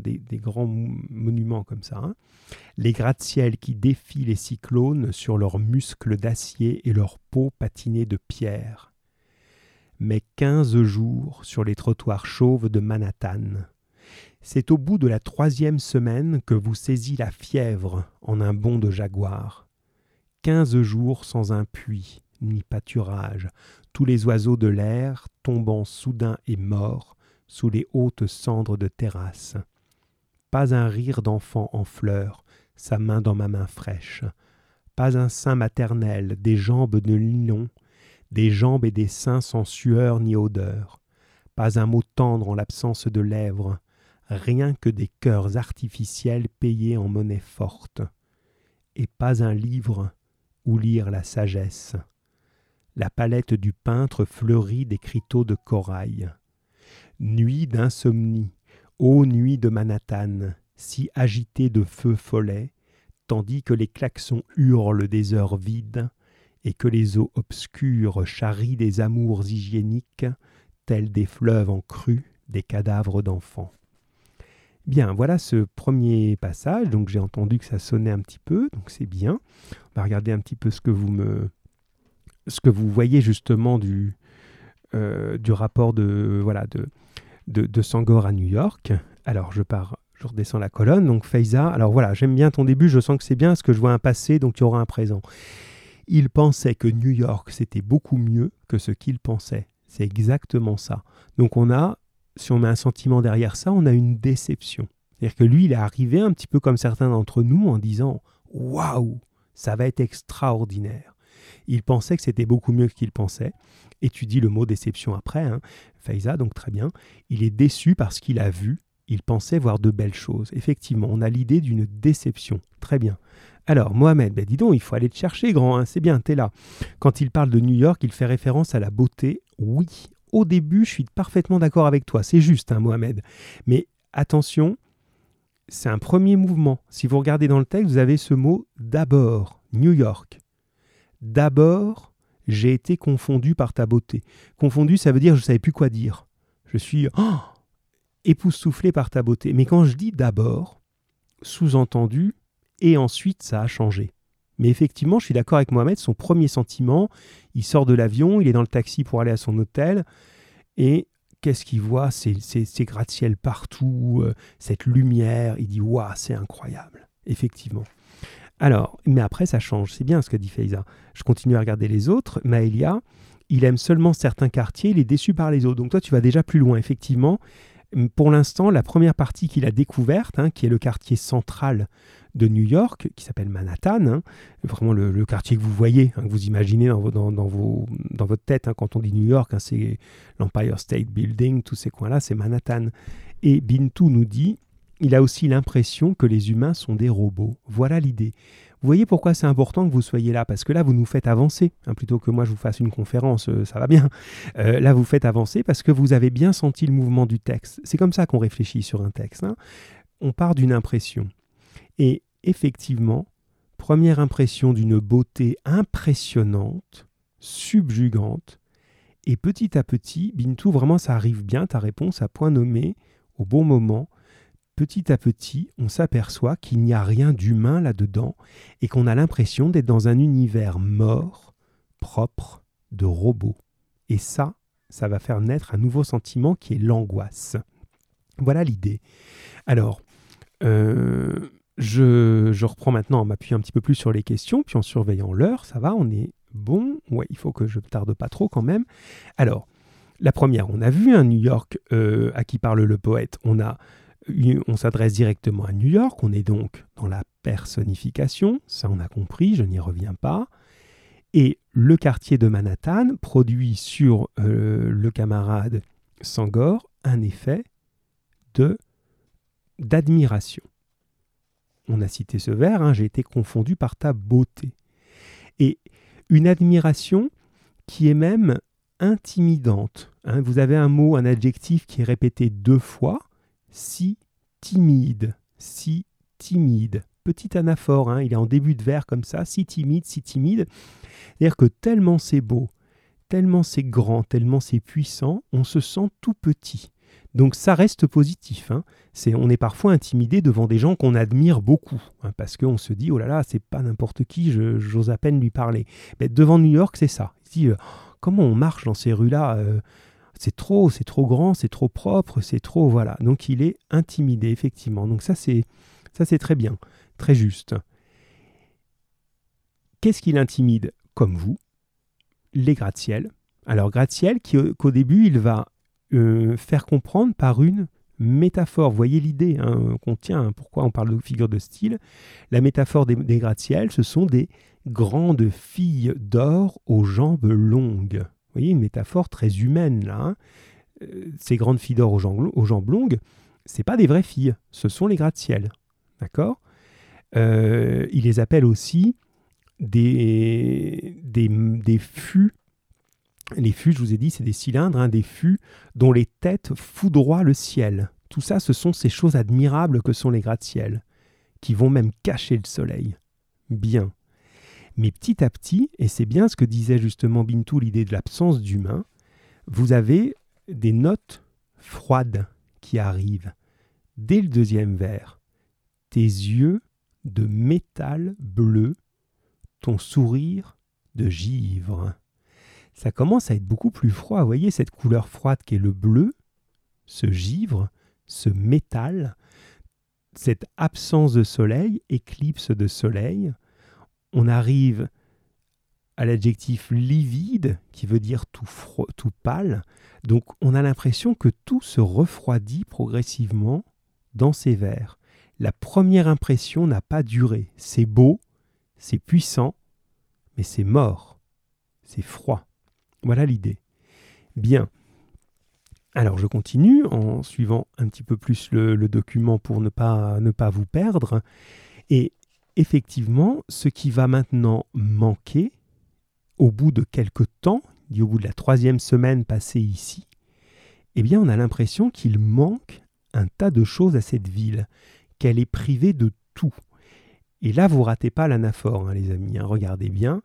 monuments comme ça. Hein. les gratte-ciels qui défient les cyclones sur leurs muscles d'acier et leurs peaux patinées de pierre. Mais quinze jours sur les trottoirs chauves de Manhattan, c'est au bout de la troisième semaine que vous saisit la fièvre en un bond de jaguar. Quinze jours sans un puits, ni pâturage, tous les oiseaux de l'air tombant soudain et morts sous les hautes cendres de terrasse. Pas un rire d'enfant en fleurs, sa main dans ma main fraîche. Pas un sein maternel, des jambes de nylon, des jambes et des seins sans sueur ni odeur. Pas un mot tendre en l'absence de lèvres, rien que des cœurs artificiels payés en monnaie forte, et pas un livre où lire la sagesse. La palette du peintre fleurit des criteaux de corail. Nuit d'insomnie, ô nuit de Manhattan, si agitée de feux follets, tandis que les klaxons hurlent des heures vides, et que les eaux obscures charrient des amours hygiéniques, tels des fleuves en crue, des cadavres d'enfants. Bien, voilà ce premier passage. Donc j'ai entendu que ça sonnait un petit peu, donc c'est bien. On va regarder un petit peu ce que vous me, ce que vous voyez justement du, euh, du rapport de voilà de, de, Sangor à New York. Alors je pars, je redescends la colonne. Donc Faiza. Alors voilà, j'aime bien ton début. Je sens que c'est bien parce que je vois un passé, donc il y un présent. Il pensait que New York c'était beaucoup mieux que ce qu'il pensait. C'est exactement ça. Donc on a si on met un sentiment derrière ça, on a une déception. C'est-à-dire que lui, il est arrivé un petit peu comme certains d'entre nous en disant Waouh, ça va être extraordinaire. Il pensait que c'était beaucoup mieux qu'il pensait. Et tu dis le mot déception après, hein, Faiza, donc très bien. Il est déçu parce qu'il a vu, il pensait voir de belles choses. Effectivement, on a l'idée d'une déception. Très bien. Alors, Mohamed, ben dis donc, il faut aller te chercher, grand, hein, c'est bien, t'es là. Quand il parle de New York, il fait référence à la beauté. Oui, au début, je suis parfaitement d'accord avec toi. C'est juste, hein, Mohamed. Mais attention, c'est un premier mouvement. Si vous regardez dans le texte, vous avez ce mot d'abord, New York. D'abord, j'ai été confondu par ta beauté. Confondu, ça veut dire je ne savais plus quoi dire. Je suis oh, époustouflé par ta beauté. Mais quand je dis d'abord, sous-entendu, et ensuite ça a changé. Mais effectivement, je suis d'accord avec Mohamed, son premier sentiment, il sort de l'avion, il est dans le taxi pour aller à son hôtel, et qu'est-ce qu'il voit? Ces gratte-ciel partout, euh, cette lumière, il dit Waouh, c'est incroyable, effectivement. Alors, mais après, ça change, c'est bien ce que dit Faiza. Je continue à regarder les autres. Maëlia, il aime seulement certains quartiers, il est déçu par les autres. Donc toi, tu vas déjà plus loin, effectivement. Pour l'instant, la première partie qu'il a découverte, hein, qui est le quartier central de New York, qui s'appelle Manhattan, hein. vraiment le, quartier que vous voyez, hein, que vous imaginez dans, dans, vos, dans votre tête quand on dit New York, c'est l'Empire State Building, tous ces coins-là, c'est Manhattan. Et Bintou nous dit, il a aussi l'impression que les humains sont des robots. Voilà l'idée. Vous voyez pourquoi c'est important que vous soyez là, parce que là, vous nous faites avancer, plutôt que moi je vous fasse une conférence, euh, ça va bien. Euh, là, vous faites avancer parce que vous avez bien senti le mouvement du texte. C'est comme ça qu'on réfléchit sur un texte. On part d'une impression. Et effectivement, première impression d'une beauté impressionnante, subjugante, et petit à petit, Bintou, vraiment ça arrive bien, ta réponse à point nommé, au bon moment, petit à petit, on s'aperçoit qu'il n'y a rien d'humain là-dedans et qu'on a l'impression d'être dans un univers mort, propre, de robots. Et ça, ça va faire naître un nouveau sentiment qui est l'angoisse. Voilà l'idée. Alors, euh, je, reprends maintenant en m'appuyant un petit peu plus sur les questions, puis en surveillant l'heure, ça va, on est bon. Ouais, il faut que je ne tarde pas trop quand même. Alors, la première, on a vu un New York euh, à qui parle le poète. On a on s'adresse directement à New York, on est donc dans la personnification, ça on a compris, je n'y reviens pas. Et le quartier de Manhattan produit sur euh, le camarade Sangor un effet de d'admiration. On a cité ce vers, hein, j'ai été confondu par ta beauté. Et une admiration qui est même intimidante. Hein. Vous avez un mot, un adjectif qui est répété deux fois, si timide, si timide. Petit anaphore, hein, il est en début de vers comme ça, si timide, si timide. C'est-à-dire que tellement c'est beau, tellement c'est grand, tellement c'est puissant, on se sent tout petit. Donc ça reste positif. Hein. C'est, on est parfois intimidé devant des gens qu'on admire beaucoup, hein, parce qu'on se dit, oh là là, c'est pas n'importe qui, j'ose à peine lui parler. Mais devant New York, c'est ça. Dit, euh, comment on marche dans ces rues-là euh, C'est trop, c'est trop grand, c'est trop propre, c'est trop... Voilà. Donc il est intimidé, effectivement. Donc ça, c'est, ça, c'est très bien, très juste. Qu'est-ce qui l'intimide Comme vous, les gratte-ciel. Alors gratte-ciel qu'au début, il va euh, faire comprendre par une métaphore. Voyez l'idée hein, qu'on tient, hein, pourquoi on parle de figure de style? La métaphore des, des gratte-ciel, ce sont des grandes filles d'or aux jambes longues. Vous voyez, une métaphore très humaine là. Hein. Euh, ces grandes filles d'or aux jambes, longues, c'est pas des vraies filles, ce sont les gratte-ciel. D'accord? Euh, Il les appelle aussi des, des, des fûts les fûts, je vous ai dit, c'est des cylindres, hein, des fûts dont les têtes foudroient le ciel. Tout ça, ce sont ces choses admirables que sont les gratte-ciel, qui vont même cacher le soleil. Bien. Mais petit à petit, et c'est bien ce que disait justement Bintou, l'idée de l'absence d'humain, vous avez des notes froides qui arrivent. Dès le deuxième vers, tes yeux de métal bleu, ton sourire de givre ça commence à être beaucoup plus froid. Vous voyez cette couleur froide qui est le bleu, ce givre, ce métal, cette absence de soleil, éclipse de soleil. On arrive à l'adjectif livide, qui veut dire tout, tout pâle. Donc on a l'impression que tout se refroidit progressivement dans ces vers. La première impression n'a pas duré. C'est beau, c'est puissant, mais c'est mort, c'est froid. Voilà l'idée. Bien. Alors je continue en suivant un petit peu plus le, document pour ne pas, ne pas vous perdre. Et effectivement, ce qui va maintenant manquer, au bout de quelques temps, au bout de la troisième semaine passée ici, eh bien on a l'impression qu'il manque un tas de choses à cette ville, qu'elle est privée de tout. Et là, vous ratez pas l'anaphore, hein, les amis, hein. regardez bien.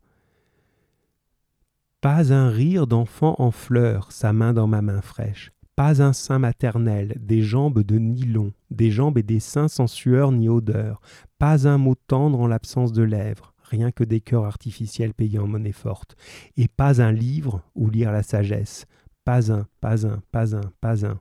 Pas un rire d'enfant en fleurs, sa main dans ma main fraîche. Pas un sein maternel, des jambes de nylon, des jambes et des seins sans sueur ni odeur. Pas un mot tendre en l'absence de lèvres, rien que des cœurs artificiels payés en monnaie forte. Et pas un livre où lire la sagesse. Pas un, pas un, pas un, pas un.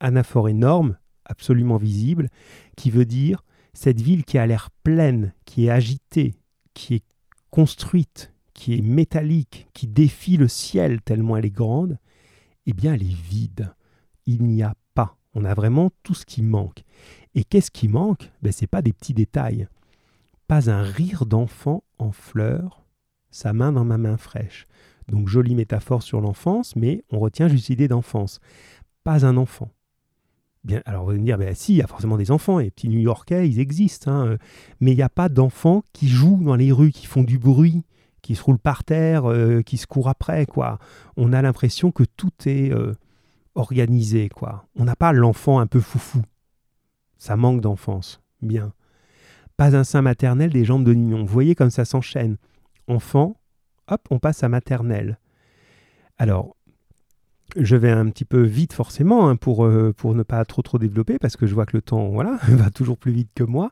Anaphore énorme, absolument visible, qui veut dire cette ville qui a l'air pleine, qui est agitée, qui est construite, qui est métallique, qui défie le ciel tellement elle est grande, eh bien elle est vide. Il n'y a pas. On a vraiment tout ce qui manque. Et qu'est-ce qui manque? Ben, Ce n'est pas des petits détails. Pas un rire d'enfant en fleurs, sa main dans ma main fraîche. Donc jolie métaphore sur l'enfance, mais on retient juste l'idée d'enfance. Pas un enfant. Bien, alors vous allez me dire, ben, si, il y a forcément des enfants, et les petits New-Yorkais, ils existent, hein, mais il n'y a pas d'enfants qui jouent dans les rues, qui font du bruit, qui se roule par terre, euh, qui se court après, quoi. On a l'impression que tout est euh, organisé, quoi. On n'a pas l'enfant un peu foufou. Ça manque d'enfance. Bien. Pas un sein maternel, des jambes de nignon. Vous voyez comme ça s'enchaîne. Enfant, hop, on passe à maternelle. Alors, je vais un petit peu vite forcément hein, pour, euh, pour ne pas trop trop développer parce que je vois que le temps voilà, va toujours plus vite que moi.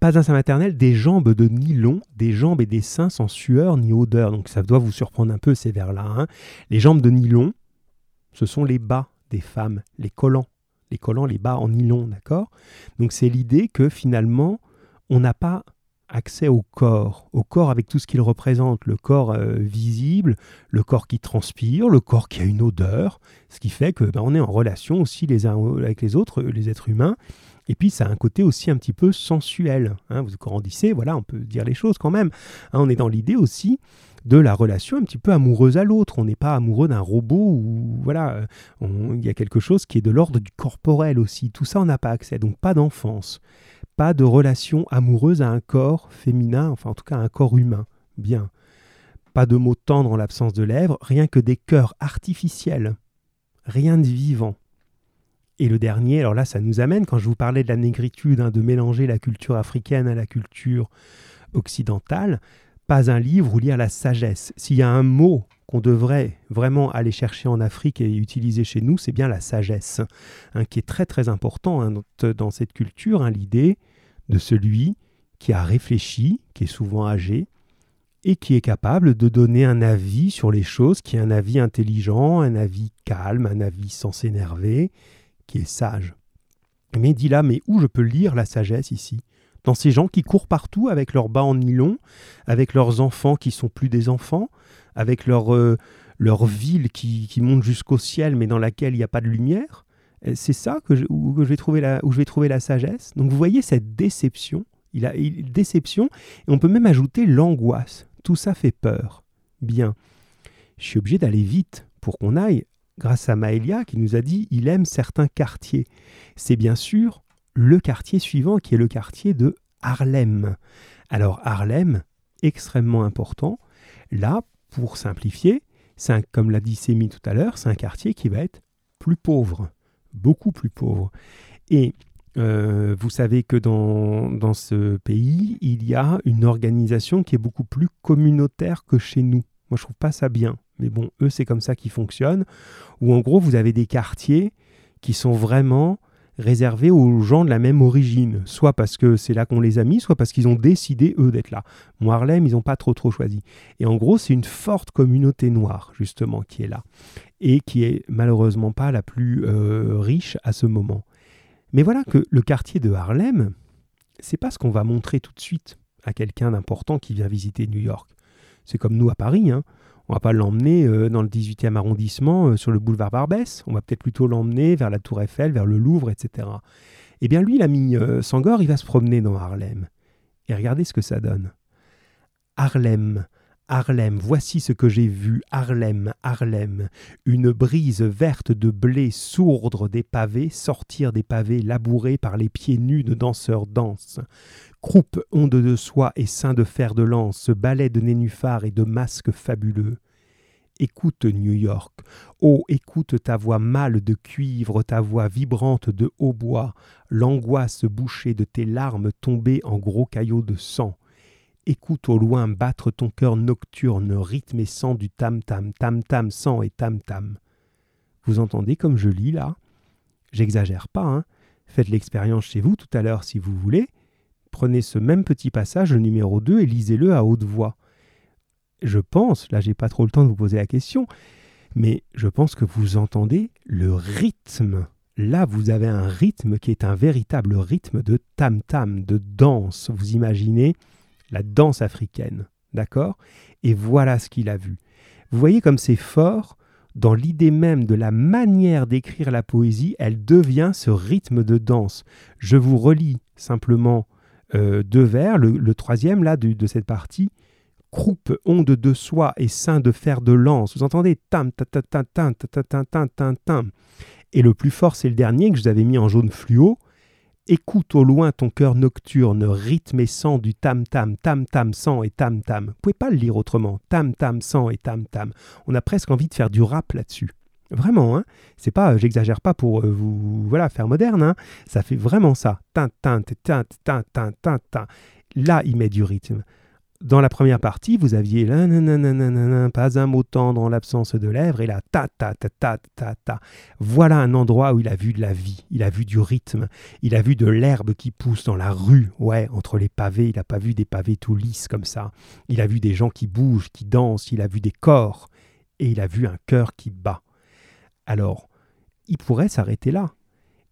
Pas un sein maternel, des jambes de nylon, des jambes et des seins sans sueur ni odeur. Donc ça doit vous surprendre un peu ces vers-là. Hein. Les jambes de nylon, ce sont les bas des femmes, les collants. Les collants, les bas en nylon, d'accord? Donc c'est l'idée que finalement, on n'a pas accès au corps, au corps avec tout ce qu'il représente, le corps euh, visible, le corps qui transpire, le corps qui a une odeur, ce qui fait que ben, est en relation aussi les uns avec les autres, les êtres humains, et puis ça a un côté aussi un petit peu sensuel. Hein. vous grandissez, voilà, on peut dire les choses quand même. Hein. on est dans l'idée aussi de la relation un petit peu amoureuse à l'autre. On n'est pas amoureux d'un robot ou voilà, il y a quelque chose qui est de l'ordre du corporel aussi. Tout ça, on n'a pas accès, donc pas d'enfance pas de relation amoureuse à un corps féminin, enfin en tout cas à un corps humain. Bien. Pas de mots tendres en l'absence de lèvres, rien que des cœurs artificiels. Rien de vivant. Et le dernier, alors là, ça nous amène, quand je vous parlais de la négritude, hein, de mélanger la culture africaine à la culture occidentale, pas un livre ou lire la sagesse. S'il y a un mot qu'on devrait vraiment aller chercher en Afrique et utiliser chez nous, c'est bien la sagesse, hein, qui est très très important hein, dans, cette culture, l'idée de celui qui a réfléchi, qui est souvent âgé, et qui est capable de donner un avis sur les choses, qui est un avis intelligent, un avis calme, un avis sans s'énerver, qui est sage. Mais dit là, mais où je peux lire la sagesse ici? Dans ces gens qui courent partout avec leurs bas en nylon, avec leurs enfants qui sont plus des enfants, avec leur, euh, leur ville qui, qui monte jusqu'au ciel, mais dans laquelle il n'y a pas de lumière? C'est ça que où, je vais trouver la, où je vais trouver la sagesse? Donc vous voyez cette déception. Il a une déception, et on peut même ajouter l'angoisse. Tout ça fait peur. Bien. Je suis obligé d'aller vite pour qu'on aille, grâce à Maëlia qui nous a dit il aime certains quartiers. C'est bien sûr le quartier suivant qui est le quartier de Harlem. Alors Harlem, extrêmement important. Là, pour simplifier, comme l'a dit Sémi tout à l'heure, c'est un quartier qui va être plus pauvre, beaucoup plus pauvre. Et euh, vous savez que dans, dans, ce pays, il y a une organisation qui est beaucoup plus communautaire que chez nous. Moi, je trouve pas ça bien. Mais bon, eux, c'est comme ça qu'ils fonctionnent. Où en gros, vous avez des quartiers qui sont vraiment réservé aux gens de la même origine, soit parce que c'est là qu'on les a mis, soit parce qu'ils ont décidé, eux, d'être là. Moi, Harlem, ils n'ont pas trop trop choisi. Et en gros, c'est une forte communauté noire, justement, qui est là, et qui est malheureusement pas la plus euh, riche à ce moment. Mais voilà que le quartier de Harlem, c'est pas ce qu'on va montrer tout de suite à quelqu'un d'important qui vient visiter New York. C'est comme nous à Paris, hein. On va pas l'emmener euh, dans le 18e arrondissement euh, sur le boulevard Barbès. On va peut-être plutôt l'emmener vers la Tour Eiffel, vers le Louvre, etc. Eh bien, lui, l'ami euh, Sangor, il va se promener dans Harlem. Et regardez ce que ça donne. Harlem, Harlem, voici ce que j'ai vu, Harlem, Harlem, une brise verte de blé sourdre des pavés, sortir des pavés labourés par les pieds nus de danseurs dansent. Croupe, onde de soie et sein de fer de lance, balai de nénuphars et de masques fabuleux. Écoute New York, oh écoute ta voix mâle de cuivre, ta voix vibrante de hautbois, l'angoisse bouchée de tes larmes tombées en gros caillots de sang. Écoute au loin battre ton cœur nocturne, rythme et sang du tam-tam, tam-tam, sang et tam-tam. Vous entendez comme je lis là? J'exagère pas, hein Faites l'expérience chez vous tout à l'heure si vous voulez. Prenez ce même petit passage, le numéro 2, et lisez-le à haute voix. Je pense, là j'ai pas trop le temps de vous poser la question, mais je pense que vous entendez le rythme. Là, vous avez un rythme qui est un véritable rythme de tam-tam, de danse. Vous imaginez la danse africaine. D'accord? Et voilà ce qu'il a vu. Vous voyez comme c'est fort? Dans l'idée même de la manière d'écrire la poésie, elle devient ce rythme de danse. Je vous relis simplement deux vers, le, troisième là de, cette partie. Croupe, onde de soie et sein de fer de lance. Vous entendez tam, tam, tam, tam, tam, tam, tam, tam. Et le plus fort, c'est le dernier que je vous avais mis en jaune fluo. Écoute au loin ton cœur nocturne, rythme et sang du tam-tam, tam-tam, sang et tam-tam. Vous pouvez pas le lire autrement. Tam-tam, sang et tam-tam. On a presque envie de faire du rap là-dessus. Vraiment, hein C'est pas, j'exagère pas pour euh, vous, voilà, faire moderne, hein Ça fait vraiment ça. Tin, tin, tin, tin, tin, tin, tin. Là, il met du rythme. dans la première partie, vous aviez pas un mot tendre en l'absence de lèvres, et là, ta, ta, ta, ta, ta, ta. Voilà un endroit où il a vu de la vie, il a vu du rythme, il a vu de l'herbe qui pousse dans la rue, ouais, entre les pavés, il n'a pas vu des pavés tout lisses comme ça. Il a vu des gens qui bougent, qui dansent, il a vu des corps, et il a vu un cœur qui bat. Alors, il pourrait s'arrêter là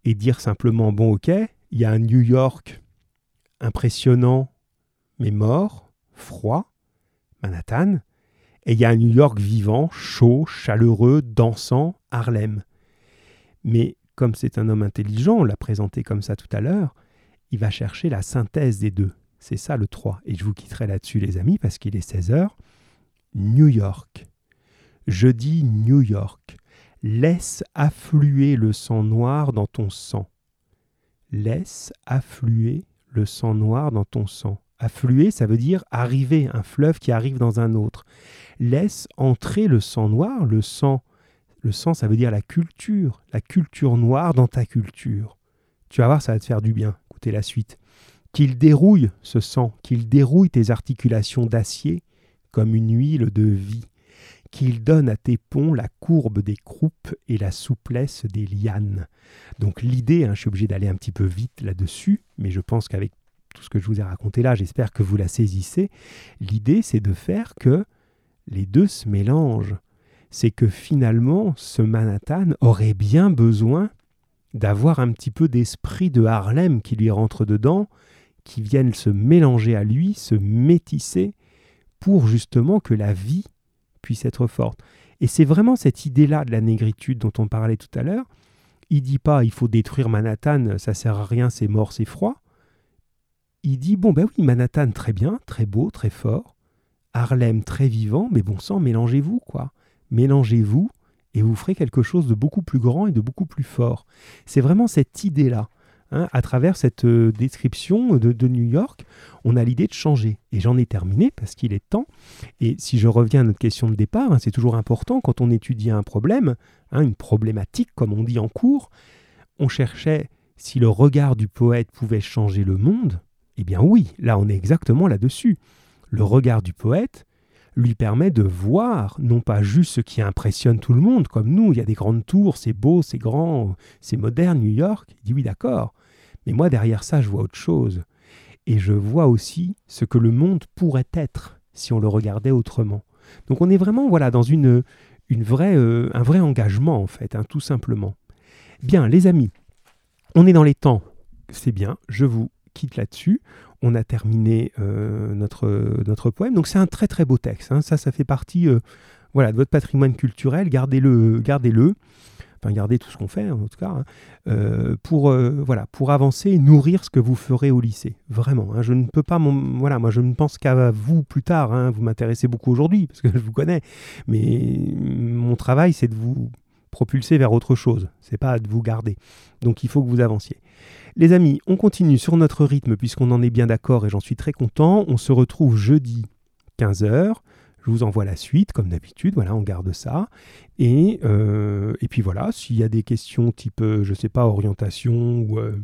et dire simplement, bon, ok, il y a un New York impressionnant, mais mort froid, Manhattan, et il y a un New York vivant, chaud, chaleureux, dansant, Harlem. Mais comme c'est un homme intelligent, on l'a présenté comme ça tout à l'heure, il va chercher la synthèse des deux. C'est ça le 3. Et je vous quitterai là-dessus les amis parce qu'il est 16 heures. New York. Je dis New York. Laisse affluer le sang noir dans ton sang. Laisse affluer le sang noir dans ton sang. Affluer, ça veut dire arriver, un fleuve qui arrive dans un autre. Laisse entrer le sang noir, le sang, le sang, ça veut dire la culture, la culture noire dans ta culture. Tu vas voir, ça va te faire du bien. Écoutez la suite. Qu'il dérouille ce sang, qu'il dérouille tes articulations d'acier comme une huile de vie, qu'il donne à tes ponts la courbe des croupes et la souplesse des lianes. Donc l'idée, hein, je suis obligé d'aller un petit peu vite là-dessus, mais je pense qu'avec tout ce que je vous ai raconté là, j'espère que vous la saisissez. L'idée, c'est de faire que les deux se mélangent. C'est que finalement, ce Manhattan aurait bien besoin d'avoir un petit peu d'esprit de Harlem qui lui rentre dedans, qui viennent se mélanger à lui, se métisser, pour justement que la vie puisse être forte. Et c'est vraiment cette idée-là de la négritude dont on parlait tout à l'heure. Il dit pas il faut détruire Manhattan, ça sert à rien, c'est mort, c'est froid il dit bon ben oui, Manhattan très bien, très beau, très fort, Harlem très vivant, mais bon sang, mélangez-vous quoi, mélangez-vous et vous ferez quelque chose de beaucoup plus grand et de beaucoup plus fort. C'est vraiment cette idée-là. Hein, à travers cette euh, description de, New York, on a l'idée de changer. Et j'en ai terminé parce qu'il est temps. Et si je reviens à notre question de départ, hein, c'est toujours important quand on étudie un problème, hein, une problématique comme on dit en cours, on cherchait si le regard du poète pouvait changer le monde, eh bien oui, là on est exactement là-dessus. Le regard du poète lui permet de voir non pas juste ce qui impressionne tout le monde, comme nous, il y a des grandes tours, c'est beau, c'est grand, c'est moderne, New York. Il dit oui d'accord, mais moi derrière ça je vois autre chose. Et je vois aussi ce que le monde pourrait être si on le regardait autrement. Donc on est vraiment voilà dans une, une vraie, euh, un vrai engagement en fait, hein, tout simplement. Bien les amis, on est dans les temps, c'est bien, je vous quitte là-dessus. On a terminé euh, notre, notre poème. Donc c'est un très très beau texte. Hein. Ça, ça fait partie euh, voilà, de votre patrimoine culturel. Gardez-le, gardez-le. Enfin, gardez tout ce qu'on fait, en tout cas, hein. euh, pour, voilà, pour avancer et nourrir ce que vous ferez au lycée. Vraiment. Hein. Je ne peux pas. Voilà, moi, je ne pense qu'à vous plus tard. Vous m'intéressez beaucoup aujourd'hui, parce que je vous connais. Mais mon travail, c'est de vous propulser vers autre chose. C'est pas de vous garder. Donc il faut que vous avanciez. Les amis, on continue sur notre rythme puisqu'on en est bien d'accord et j'en suis très content. On se retrouve jeudi 15h. Je vous envoie la suite, comme d'habitude. Voilà, on garde ça. Et, euh, et puis voilà, s'il y a des questions type, euh, je ne sais pas, orientation ou, euh,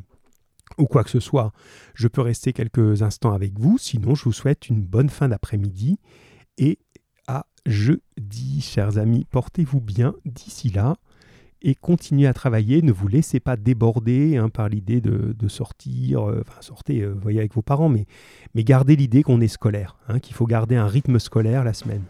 ou quoi que ce soit, je peux rester quelques instants avec vous. Sinon, je vous souhaite une bonne fin d'après-midi et à jeudi, chers amis. Portez-vous bien d'ici là et continuez à travailler. Ne vous laissez pas déborder hein, par l'idée de, sortir. Euh, enfin, sortez, euh, voyez avec vos parents, mais, gardez l'idée qu'on est scolaire, hein, qu'il faut garder un rythme scolaire la semaine.